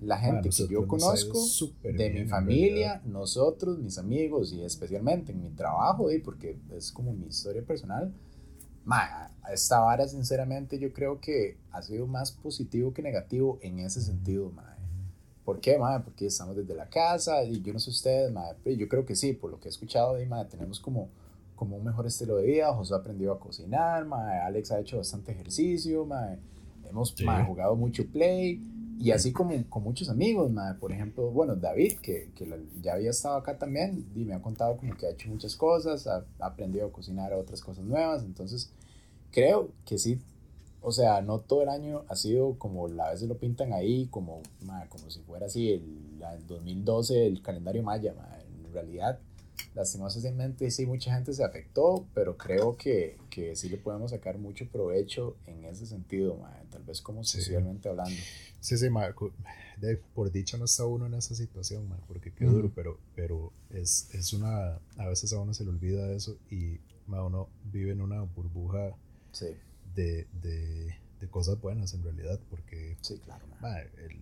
B: la gente que yo conozco, de mi familia, nosotros, mis amigos, y especialmente en mi trabajo, y porque es como mi historia personal, ma, esta vara sinceramente yo creo que ha sido más positivo que negativo en ese sentido, ma. ¿Por qué, ma? Porque estamos desde la casa y yo no sé ustedes, ma, pero yo creo que sí, por lo que he escuchado, y, ma, tenemos como, como un mejor estilo de vida, José ha aprendido a cocinar, ma, Alex ha hecho bastante ejercicio, ma, hemos
C: Sí.
B: ma, jugado mucho play y así como con muchos amigos, ma, por ejemplo, bueno, David, que, que ya había estado acá también, y me ha contado como que ha hecho muchas cosas, ha, ha aprendido a cocinar otras cosas nuevas, entonces creo que sí, o sea, no todo el año ha sido como a veces lo pintan ahí, como, ma, como si fuera así el, el 2012, el calendario maya, ma. en realidad, lastimosamente sí, mucha gente se afectó, pero creo que, que sí le podemos sacar mucho provecho en ese sentido, ma, tal vez como
C: Sí.
B: socialmente hablando.
C: Sí, sí, ma, por dicha no está uno en esa situación, ma, porque qué duro, pero, pero es, es una, a veces a uno se le olvida eso y uno vive en una burbuja
B: Sí,
C: de, de, de cosas buenas en realidad, porque
B: sí, claro.
C: el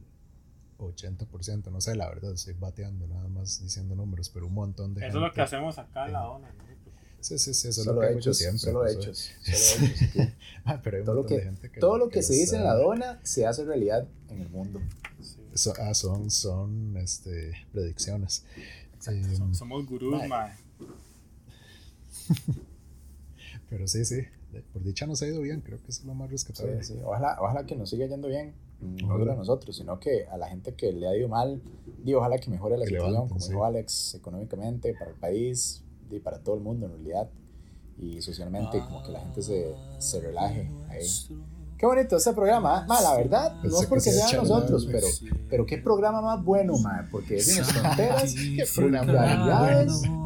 C: 80%, no sé, la verdad, estoy bateando nada más diciendo números, pero un montón de
A: Eso es lo que hacemos acá en la ONA. ¿no?
C: Sí, sí, sí, eso es
B: Solo
C: lo yo
B: hechos,
C: siempre.
B: solo
C: pues,
B: hechos, solo hechos. aquí.
C: ma, pero hay un
B: Todo lo que-
C: gente que
B: Todo lo que se dice en la dona se hace realidad en el mundo.
A: Sí.
C: So- ah, son, son este, predicciones. Eh,
A: Som- Somos gurús,
B: Mae.
A: mae.
C: Pero sí, sí, por dicha nos ha ido bien, creo que eso es lo más
B: Sí,
C: rescatable.
B: sí. Ojalá, ojalá que nos siga yendo bien, no solo a nosotros, sino que a la gente que le ha ido mal, digo, ojalá que mejore la
C: Que
B: situación,
C: levanten,
B: como
C: sí.
B: dijo Alex, económicamente, para el país y para todo el mundo en realidad, y socialmente, como que la gente se, se relaje ahí. Qué bonito este programa, ¿ah? Ma, la verdad, no es
C: que
B: porque
C: se
B: sean nosotros, pero, pero qué programa más bueno, ma, porque decimos tonteras,
C: Qué programa
B: vulgaridades,
A: bueno.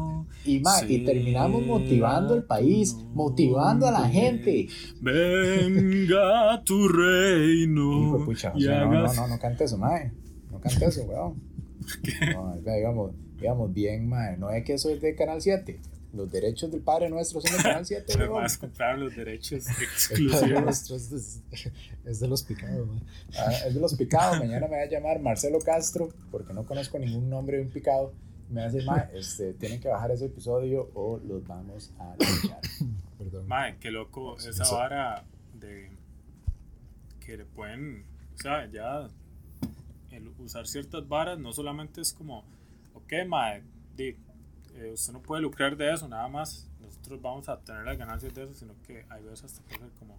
B: Y, ma, y terminamos motivando al país, motivando a la gente.
A: Venga tu reino.
B: Hijo pucha,
A: y
B: José, no, no, no, no cante eso, mae. No cante eso, weón. No, digamos, digamos bien, mae. No es que eso es de Canal 7. Los derechos del Padre Nuestro son de Canal 7, weón.
A: Además, comprar los derechos exclusivos.
C: es de, es de los picados, man.
B: Ah, es de los picados. Mañana me va a llamar Marcelo Castro, porque no conozco ningún nombre de un picado. Me decir, mae, este, tienen que bajar ese episodio o los vamos a linchar.
C: Perdón.
A: Mae, qué loco esa
C: eso.
A: vara de que le pueden, o sea, ya el usar ciertas varas no solamente es como, ok, mae, di, eh, usted no puede lucrar de eso, nada más nosotros vamos a obtener las ganancias de eso, sino que hay veces hasta que ser como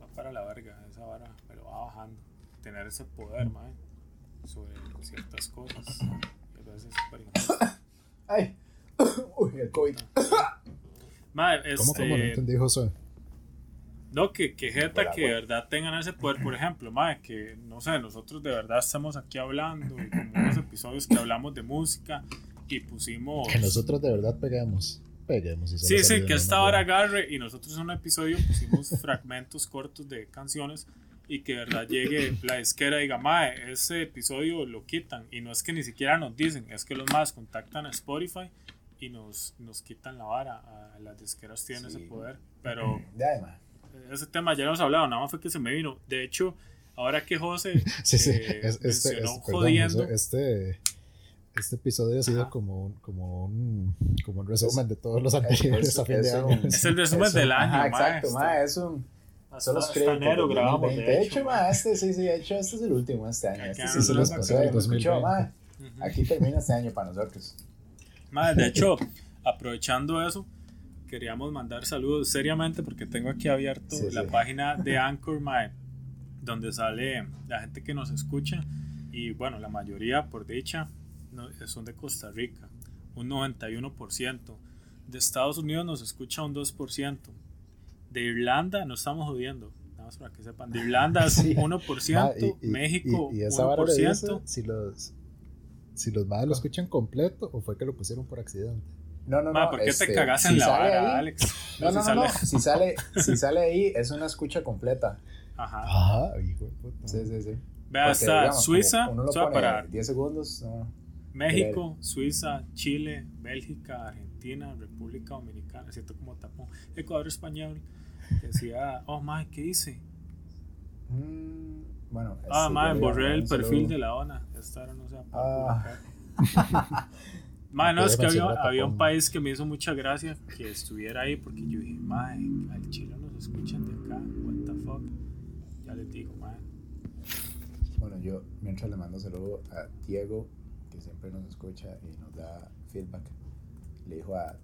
A: va para la verga esa vara, pero va bajando, tener ese poder, mae, sobre ciertas cosas, es súper.
B: Ay, uy, el COVID.
A: Mae,
C: ¿Cómo, cómo? No
A: este,
C: entendí, Josué.
A: No, que, que jeta que de verdad tengan ese poder, por ejemplo, mae, que no sé, nosotros de verdad estamos aquí hablando y como unos episodios que hablamos de música y pusimos
C: Que nosotros de verdad peguemos. Peguemos. y
A: Sí, sí, que
C: no,
A: esta
C: no,
A: hora
C: no.
A: agarre y nosotros en un episodio pusimos fragmentos cortos de canciones y que de verdad llegue la disquera y diga, mae, ese episodio lo quitan y no es que ni siquiera nos dicen, es que los más contactan a Spotify y nos, nos quitan la vara, a las disqueras tienen
B: Sí.
A: ese poder, pero ese tema ya hemos hablado, nada más fue que se me vino. De hecho, ahora que José
C: Sí, sí.
A: eh,
C: es- este,
A: mencionó
C: es- perdón,
A: jodiendo,
C: Josué, este, este episodio ha sido
A: Ajá.
C: como un, como un, como un resumen de todos los
B: Es-
C: anteriores
B: es-
C: a fin de año.
A: es el resumen del año,
B: Ajá,
A: mae,
B: exacto, ma, es un.
A: Hasta-
B: Son los créditos.
A: grabamos,
B: 2020.
A: de hecho,
B: ma, este sí, sí, de hecho, este es el último este año. Este sí se
A: los
B: pasó,
C: del
B: ¿me escuchó,
C: 2020.
B: ma? Aquí termina este año para nosotros.
A: Mae, de hecho, aprovechando eso, queríamos mandar saludos seriamente porque tengo aquí abierto
B: Sí,
A: la
B: sí.
A: página de Anchor, mae, donde sale la gente que nos escucha y bueno, la mayoría, por dicha, son de Costa Rica, un 91%. De Estados Unidos nos escucha un 2%. De Irlanda, no estamos jodiendo, nada más para que sepan. De Irlanda es
B: Sí.
A: un 1%,
C: Ma, y- y-
A: México
C: y, y esa vara le dice
A: 1%.
C: si los si los madres lo escuchan completo o fue que lo pusieron por accidente.
B: No, no,
A: Ma,
B: no.
A: ¿por qué
B: este,
A: te cagas en
B: si
A: la vara,
B: ahí-
A: Alex?
B: No,
A: Si
B: no, no,
A: sale-
B: no. Si sale, si sale ahí, es una escucha completa.
A: Ajá.
C: Ajá, hijo de puta.
B: Sí, sí, sí.
A: Vea,
B: Porque,
A: está
B: digamos,
A: Suiza,
B: Uno lo pone
A: para
B: 10 segundos. No.
A: México, Suiza, Chile, Bélgica, Argentina, República Dominicana, siento como tapón, Ecuador español, que decía, oh, mae, ¿qué hice?
B: Mm, bueno.
A: Ah,
B: yo
A: borré el perfil de la ONA, esta no se va a poder
B: Ah.
A: Mae, no, es que había, había un país que me hizo mucha gracia que estuviera ahí porque yo dije, mae, al chile nos escuchan de acá, what the fuck. Ya les digo, mae.
B: Bueno, yo mientras le mando saludo a Diego, que siempre nos escucha y nos da feedback. Le dijo a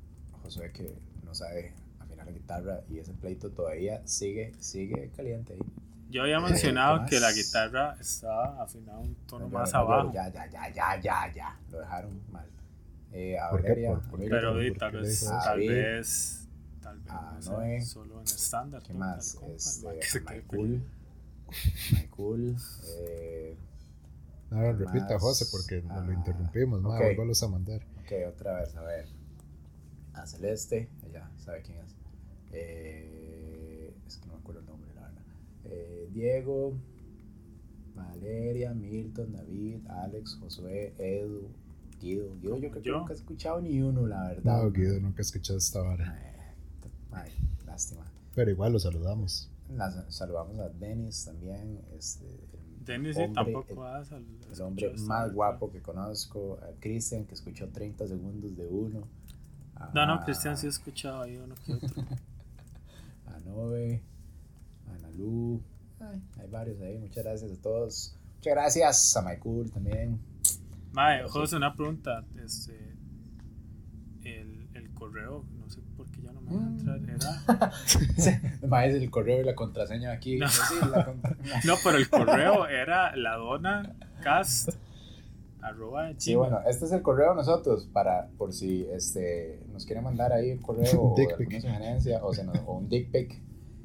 B: Josué que no sabe afinar la guitarra y ese pleito todavía sigue, sigue caliente ahí.
A: Yo había mencionado
B: ¿qué
A: que la
B: más?
A: guitarra estaba afinada un tono
B: No,
A: más
B: no,
A: abajo.
B: Ya, ya, ya, ya, ya, ya. Lo dejaron mal. Eh, a. Valeria,
A: Pero
C: ¿por
A: di,
C: qué
A: tal vez, tal vez, tal vez,
B: A
A: no sé,
B: Noé.
A: solo en estándar.
B: ¿Qué más?
A: tal compa,
B: Este, Michael. Michael. Eh,
C: A ver, repita,
B: Más,
C: José, porque nos
B: ah,
C: lo interrumpimos, ma,
B: ok.
C: vuélvalos a mandar.
B: ok, otra vez, a ver. A Celeste, ella sabe quién es. Eh, es que no me acuerdo el nombre, la verdad. Eh, Diego, Valeria, Milton, David, Alex, Josué, Edu, Guido. Guido, yo creo que
A: ¿Yo?
B: nunca he escuchado ni uno, la verdad.
C: No, Guido, nunca he escuchado esta vara.
B: Eh, ay, lástima.
C: Pero igual lo saludamos.
B: Saludamos a Denis también. Este, el
A: Dennis sí,
B: hombre-
A: tampoco
B: el-
A: al
B: el hombre
A: esta
B: más guapo que conozco, a Cristian, que escuchó 30 segundos de uno.
A: No, no,
B: a-
A: Cristian sí he escuchado ahí uno que otro.
B: A Nove, a Nalu. Ay, hay varios ahí. Muchas gracias a todos. Muchas gracias a Michael también.
A: Mae. José, una pregunta. Este, el, el correo, no sé por qué ya no me va a
B: Mm.
A: entrar. Era.
B: Va es el correo y la contraseña aquí.
A: No.
B: Sí, la contra-
A: No, pero el correo era la dona cast arroba
B: Sí,
A: gmail.
B: bueno, este es el correo de nosotros para por si este nos quieren mandar ahí un correo o alguna sugerencia o, se nos- o un dick pic.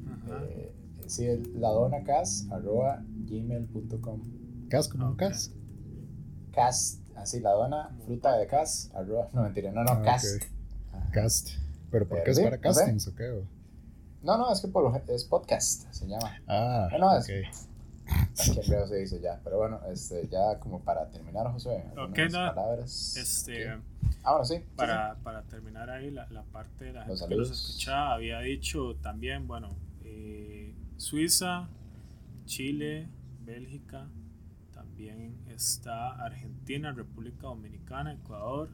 A: Ajá.
B: Eh, sí, el- la donacas arroba gmail.com.
C: Cas como un
A: Ok.
C: cas.
B: Cast, así la dona, fruta de cas, arroba, no mentira, no, no,
C: Ah,
B: cast.
C: Cast. ¿Pero por
B: Pero
C: qué es
B: sí,
C: para
B: no sé.
C: castings o qué? o?
B: No, no, es que por lo, es podcast, se llama.
C: Ah,
B: Bueno, es-
C: ok.
B: Breve se dice ya, pero bueno, este, ya como para terminar, Josué, algunas
A: Ok, no,
B: palabras.
A: Este.
B: Ah, bueno, sí. sí,
A: para, para terminar ahí la, la parte de la
B: Los
A: gente que nos
B: saludos.
A: escucha, había dicho también, bueno, eh, Suiza, Chile, Bélgica, también está Argentina, República Dominicana, Ecuador,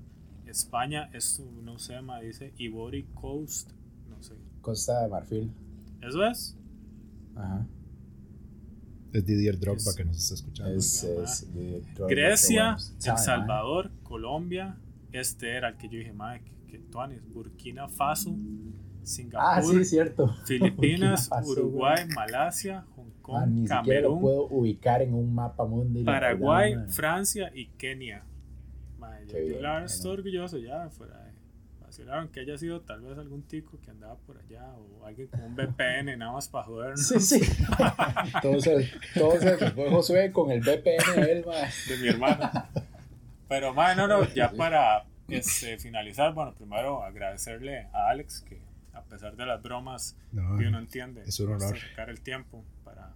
A: España, esto no sé, ma, dice Ivory Coast, no sé.
B: Costa de Marfil.
A: ¿Eso es?
B: Ajá.
C: Es Didier Drogba
A: Es-
C: que nos está escuchando.
B: Es, es
A: Grecia,
B: bueno,
A: El Salvador, Colombia. Este era el que yo dije, madre, que, que tuanis. Burkina Faso, Singapur,
B: Ah, sí, cierto.
A: Filipinas,
B: Faso,
A: Uruguay, Malasia, Hong
B: Man,
A: Kong,
B: Ah, ni siquiera lo
A: Camerún,
B: puedo ubicar en un mapa la
A: Paraguay,
B: man.
A: Francia y Kenia. Madre, yo,
B: bien,
A: estoy orgulloso ya fuera de vacilaron que haya sido tal vez algún tico que andaba por allá o alguien con un VPN nada más para jodernos
B: Sí, sí. Entonces, entonces fue Josué con el VPN de él, man.
A: de mi hermano. Pero madre, no, no, ya para este, finalizar, bueno, primero agradecerle a Alex que a pesar de las bromas
C: No,
A: que uno entiende,
C: es un honor.
A: sacar el tiempo para,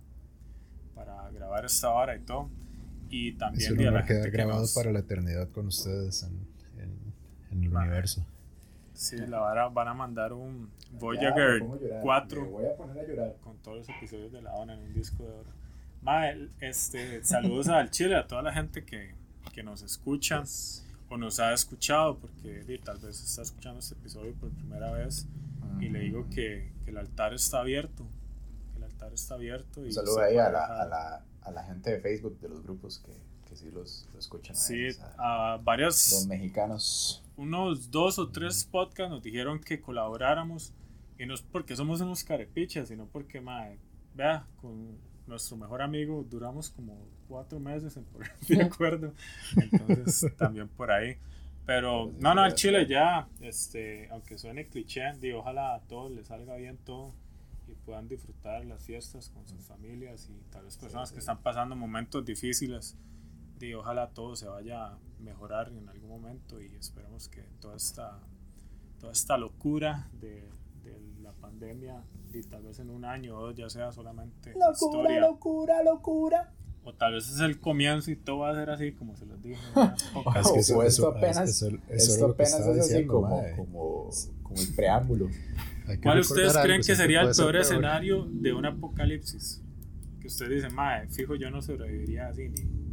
A: para grabar esta hora y todo. Y
C: es
A: también
C: un
A: de a la
C: honor quedar
A: gente que
C: grabado
A: nos-
C: para la eternidad con ustedes en, en, en el
A: Vale.
C: universo.
A: Sí, la vara- van a mandar un
B: Ya,
A: Voyager
B: a llorar,
A: 4
B: Me voy a poner a llorar.
A: con todos los episodios de la ONU en un disco de oro. Mae, este, saludos al Chile, a toda la gente que, que nos escucha o nos ha escuchado, porque di, tal vez está escuchando este episodio por primera vez y le digo que, que el altar está abierto. Que el altar está abierto. Y
B: saludo ahí a la, a, la, a la gente de Facebook de los grupos que sí los, los escuchan. a
A: Sí,
B: ellos, a
A: a varios,
B: los mexicanos.
A: unos dos o tres podcasts nos dijeron que colaboráramos y no es porque somos unos carepichas, sino porque, mae, vea, con nuestro mejor amigo duramos como cuatro meses en ponernos de acuerdo, entonces también por ahí. Pero no, no, al Chile ya, este, aunque suene cliché, digo, ojalá a todos les salga bien todo y puedan disfrutar las fiestas con sus familias y tal vez personas
B: sí.
A: que están pasando momentos difíciles. Digo, ojalá todo se vaya a mejorar en algún momento y esperemos que toda esta, toda esta locura de, de la pandemia y tal vez en un año o dos ya sea solamente historia
B: locura, locura.
A: o tal vez es el comienzo y todo va a ser así como se los dije
C: es que eso,
B: O esto
C: eso-
B: apenas-
C: eso- eso era
B: Esto
C: lo que
B: apenas es así
C: diciendo,
B: como, como, como el preámbulo.
C: Que
A: ¿Cuál ustedes
C: algo,
A: creen que sería el peor
C: peor.
A: escenario de un apocalipsis? Que usted dice, mae, fijo yo no sobreviviría así ni 10 minutos.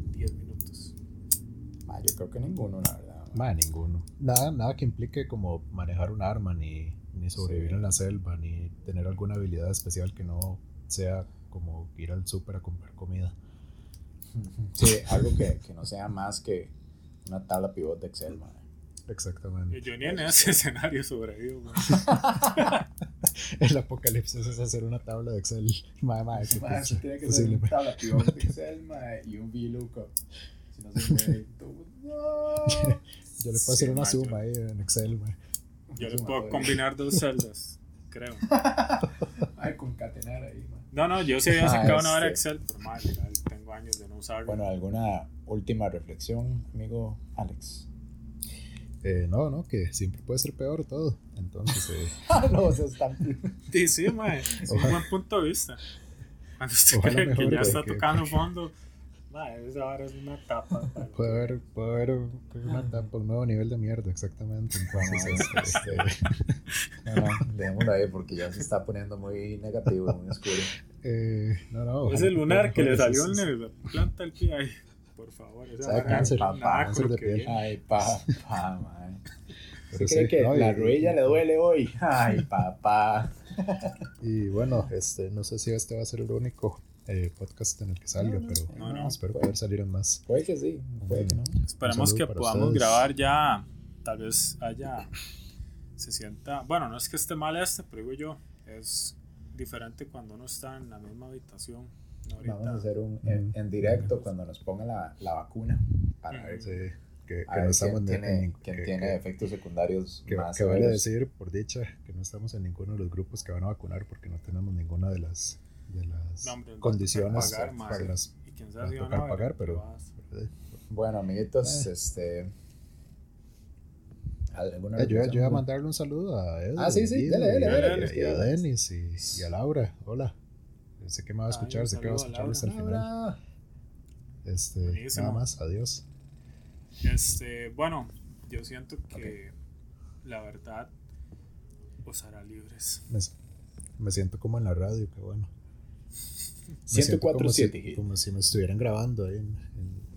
B: Ma, yo creo que ninguno, la verdad.
C: Ma, ninguno. Nada, nada que implique como manejar un arma, ni, ni sobrevivir
B: Sí.
C: en la selva, ni tener alguna habilidad especial que no sea como ir al súper a comprar comida.
B: Sí, algo que, que no sea más que una tabla pivot de Excel, ma.
C: Exactamente.
A: Yo ni en ese escenario sobrevivo.
C: El apocalipsis es hacer una tabla de Excel. Ma, ma, qué
B: Ma,
C: cosa
B: eso tiene que ser
C: posible.
B: una tabla pivot de Excel, ma, y un VLOOKUP. Si no se mueve, tú- no.
C: Yo le puedo hacer
A: Sí,
C: una
A: ma,
C: suma
A: yo-
C: ahí en Excel, ma.
A: Yo le
B: Suma
A: puedo combinar dos celdas, creo.
B: Ay, concatenar ahí, ma.
A: No, no, yo sí había
B: Ah,
A: sacado una hora
B: este.
A: Excel, pero mal, tengo años de no usarlo.
B: Bueno, ¿alguna última reflexión, amigo Alex?
C: Eh, no, no, que siempre puede ser peor todo. Entonces, eh,
B: Ah, no, eso está...
A: Sí, sí, mae, es un buen punto de vista. Cuando usted
C: Ojalá
A: cree que ya
C: güey,
A: está
C: que-
A: tocando fondo, esa hora es una tapa.
C: puede haber, puede haber un- una etapa, un nuevo nivel de mierda, exactamente. Entonces, este,
B: No, no, dejémoslo ahí porque ya se está poniendo muy negativo, muy oscuro.
C: eh, no, no.
A: Ese lunar que le salió en la planta del pie ahí. Por favor, esa
C: Sabe
A: vara
C: cáncer, cáncer de piel.
B: Ay, papá,
C: pero
B: ¿Usted cree
C: sí,
B: que
C: no,
B: la
C: y-
B: rodilla le duele hoy? Ay, papá.
C: Y bueno, este, no sé si este va a ser el único eh, podcast en el que salga,
B: No, no,
C: pero
A: no, no,
C: espero
B: puede.
C: poder salir en más.
B: Puede que sí, puede que no.
A: Podamos
C: ustedes.
A: grabar ya. Tal vez haya. Se sienta. Bueno, no es que esté mal este, pero digo yo. Es diferente cuando uno está en la misma habitación. ahorita.
B: Vamos a hacer un en, en directo cuando nos pongan la, la vacuna para ver,
C: Sí, que, no estamos
B: quién
C: en-
B: tiene,
C: en-
B: quién
C: que-
B: tiene
C: que-
B: efectos secundarios
C: Que,
B: más
C: que vale decir, por dicha, que no estamos en ninguno de los grupos que van a vacunar porque no tenemos ninguna de las, de las
A: No, hombre,
C: condiciones
A: pagar,
C: para
A: mae.
C: las...
A: Y quién
C: va
A: sabe
C: a
A: si van
C: tocar pagar, pero-.
B: Bueno, amiguitos,
C: Eh.
B: este. ¿alguna
C: Eh, yo, yo iba a mandarle un saludo a Edu,
B: Ah, sí, sí,
C: Guido,
B: dele, dele,
C: y,
A: dele,
C: y a. Denis y, y a Laura. Hola. Sé que me va a
A: Ay,
C: escuchar,
A: un
C: sé que va a escucharlo hasta el final. Este,
A: Buenísimo.
C: nada más, adiós.
A: Este, bueno, yo siento que la verdad os hará libres.
C: Me, me siento como en la radio, qué bueno. Me siento como
B: 104.7
C: si, como si me estuvieran grabando ahí en,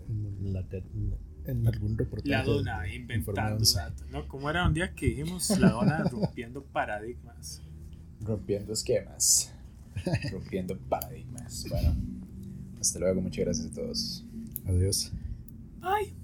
C: en, en la te- en- en algún reportaje.
A: La dona inventando
C: Informe 11.
A: datos, ¿no? Como era un día que dijimos la dona rompiendo paradigmas.
B: Rompiendo esquemas. Rompiendo paradigmas. Bueno, hasta luego. Muchas gracias a todos.
C: Adiós.
A: Bye.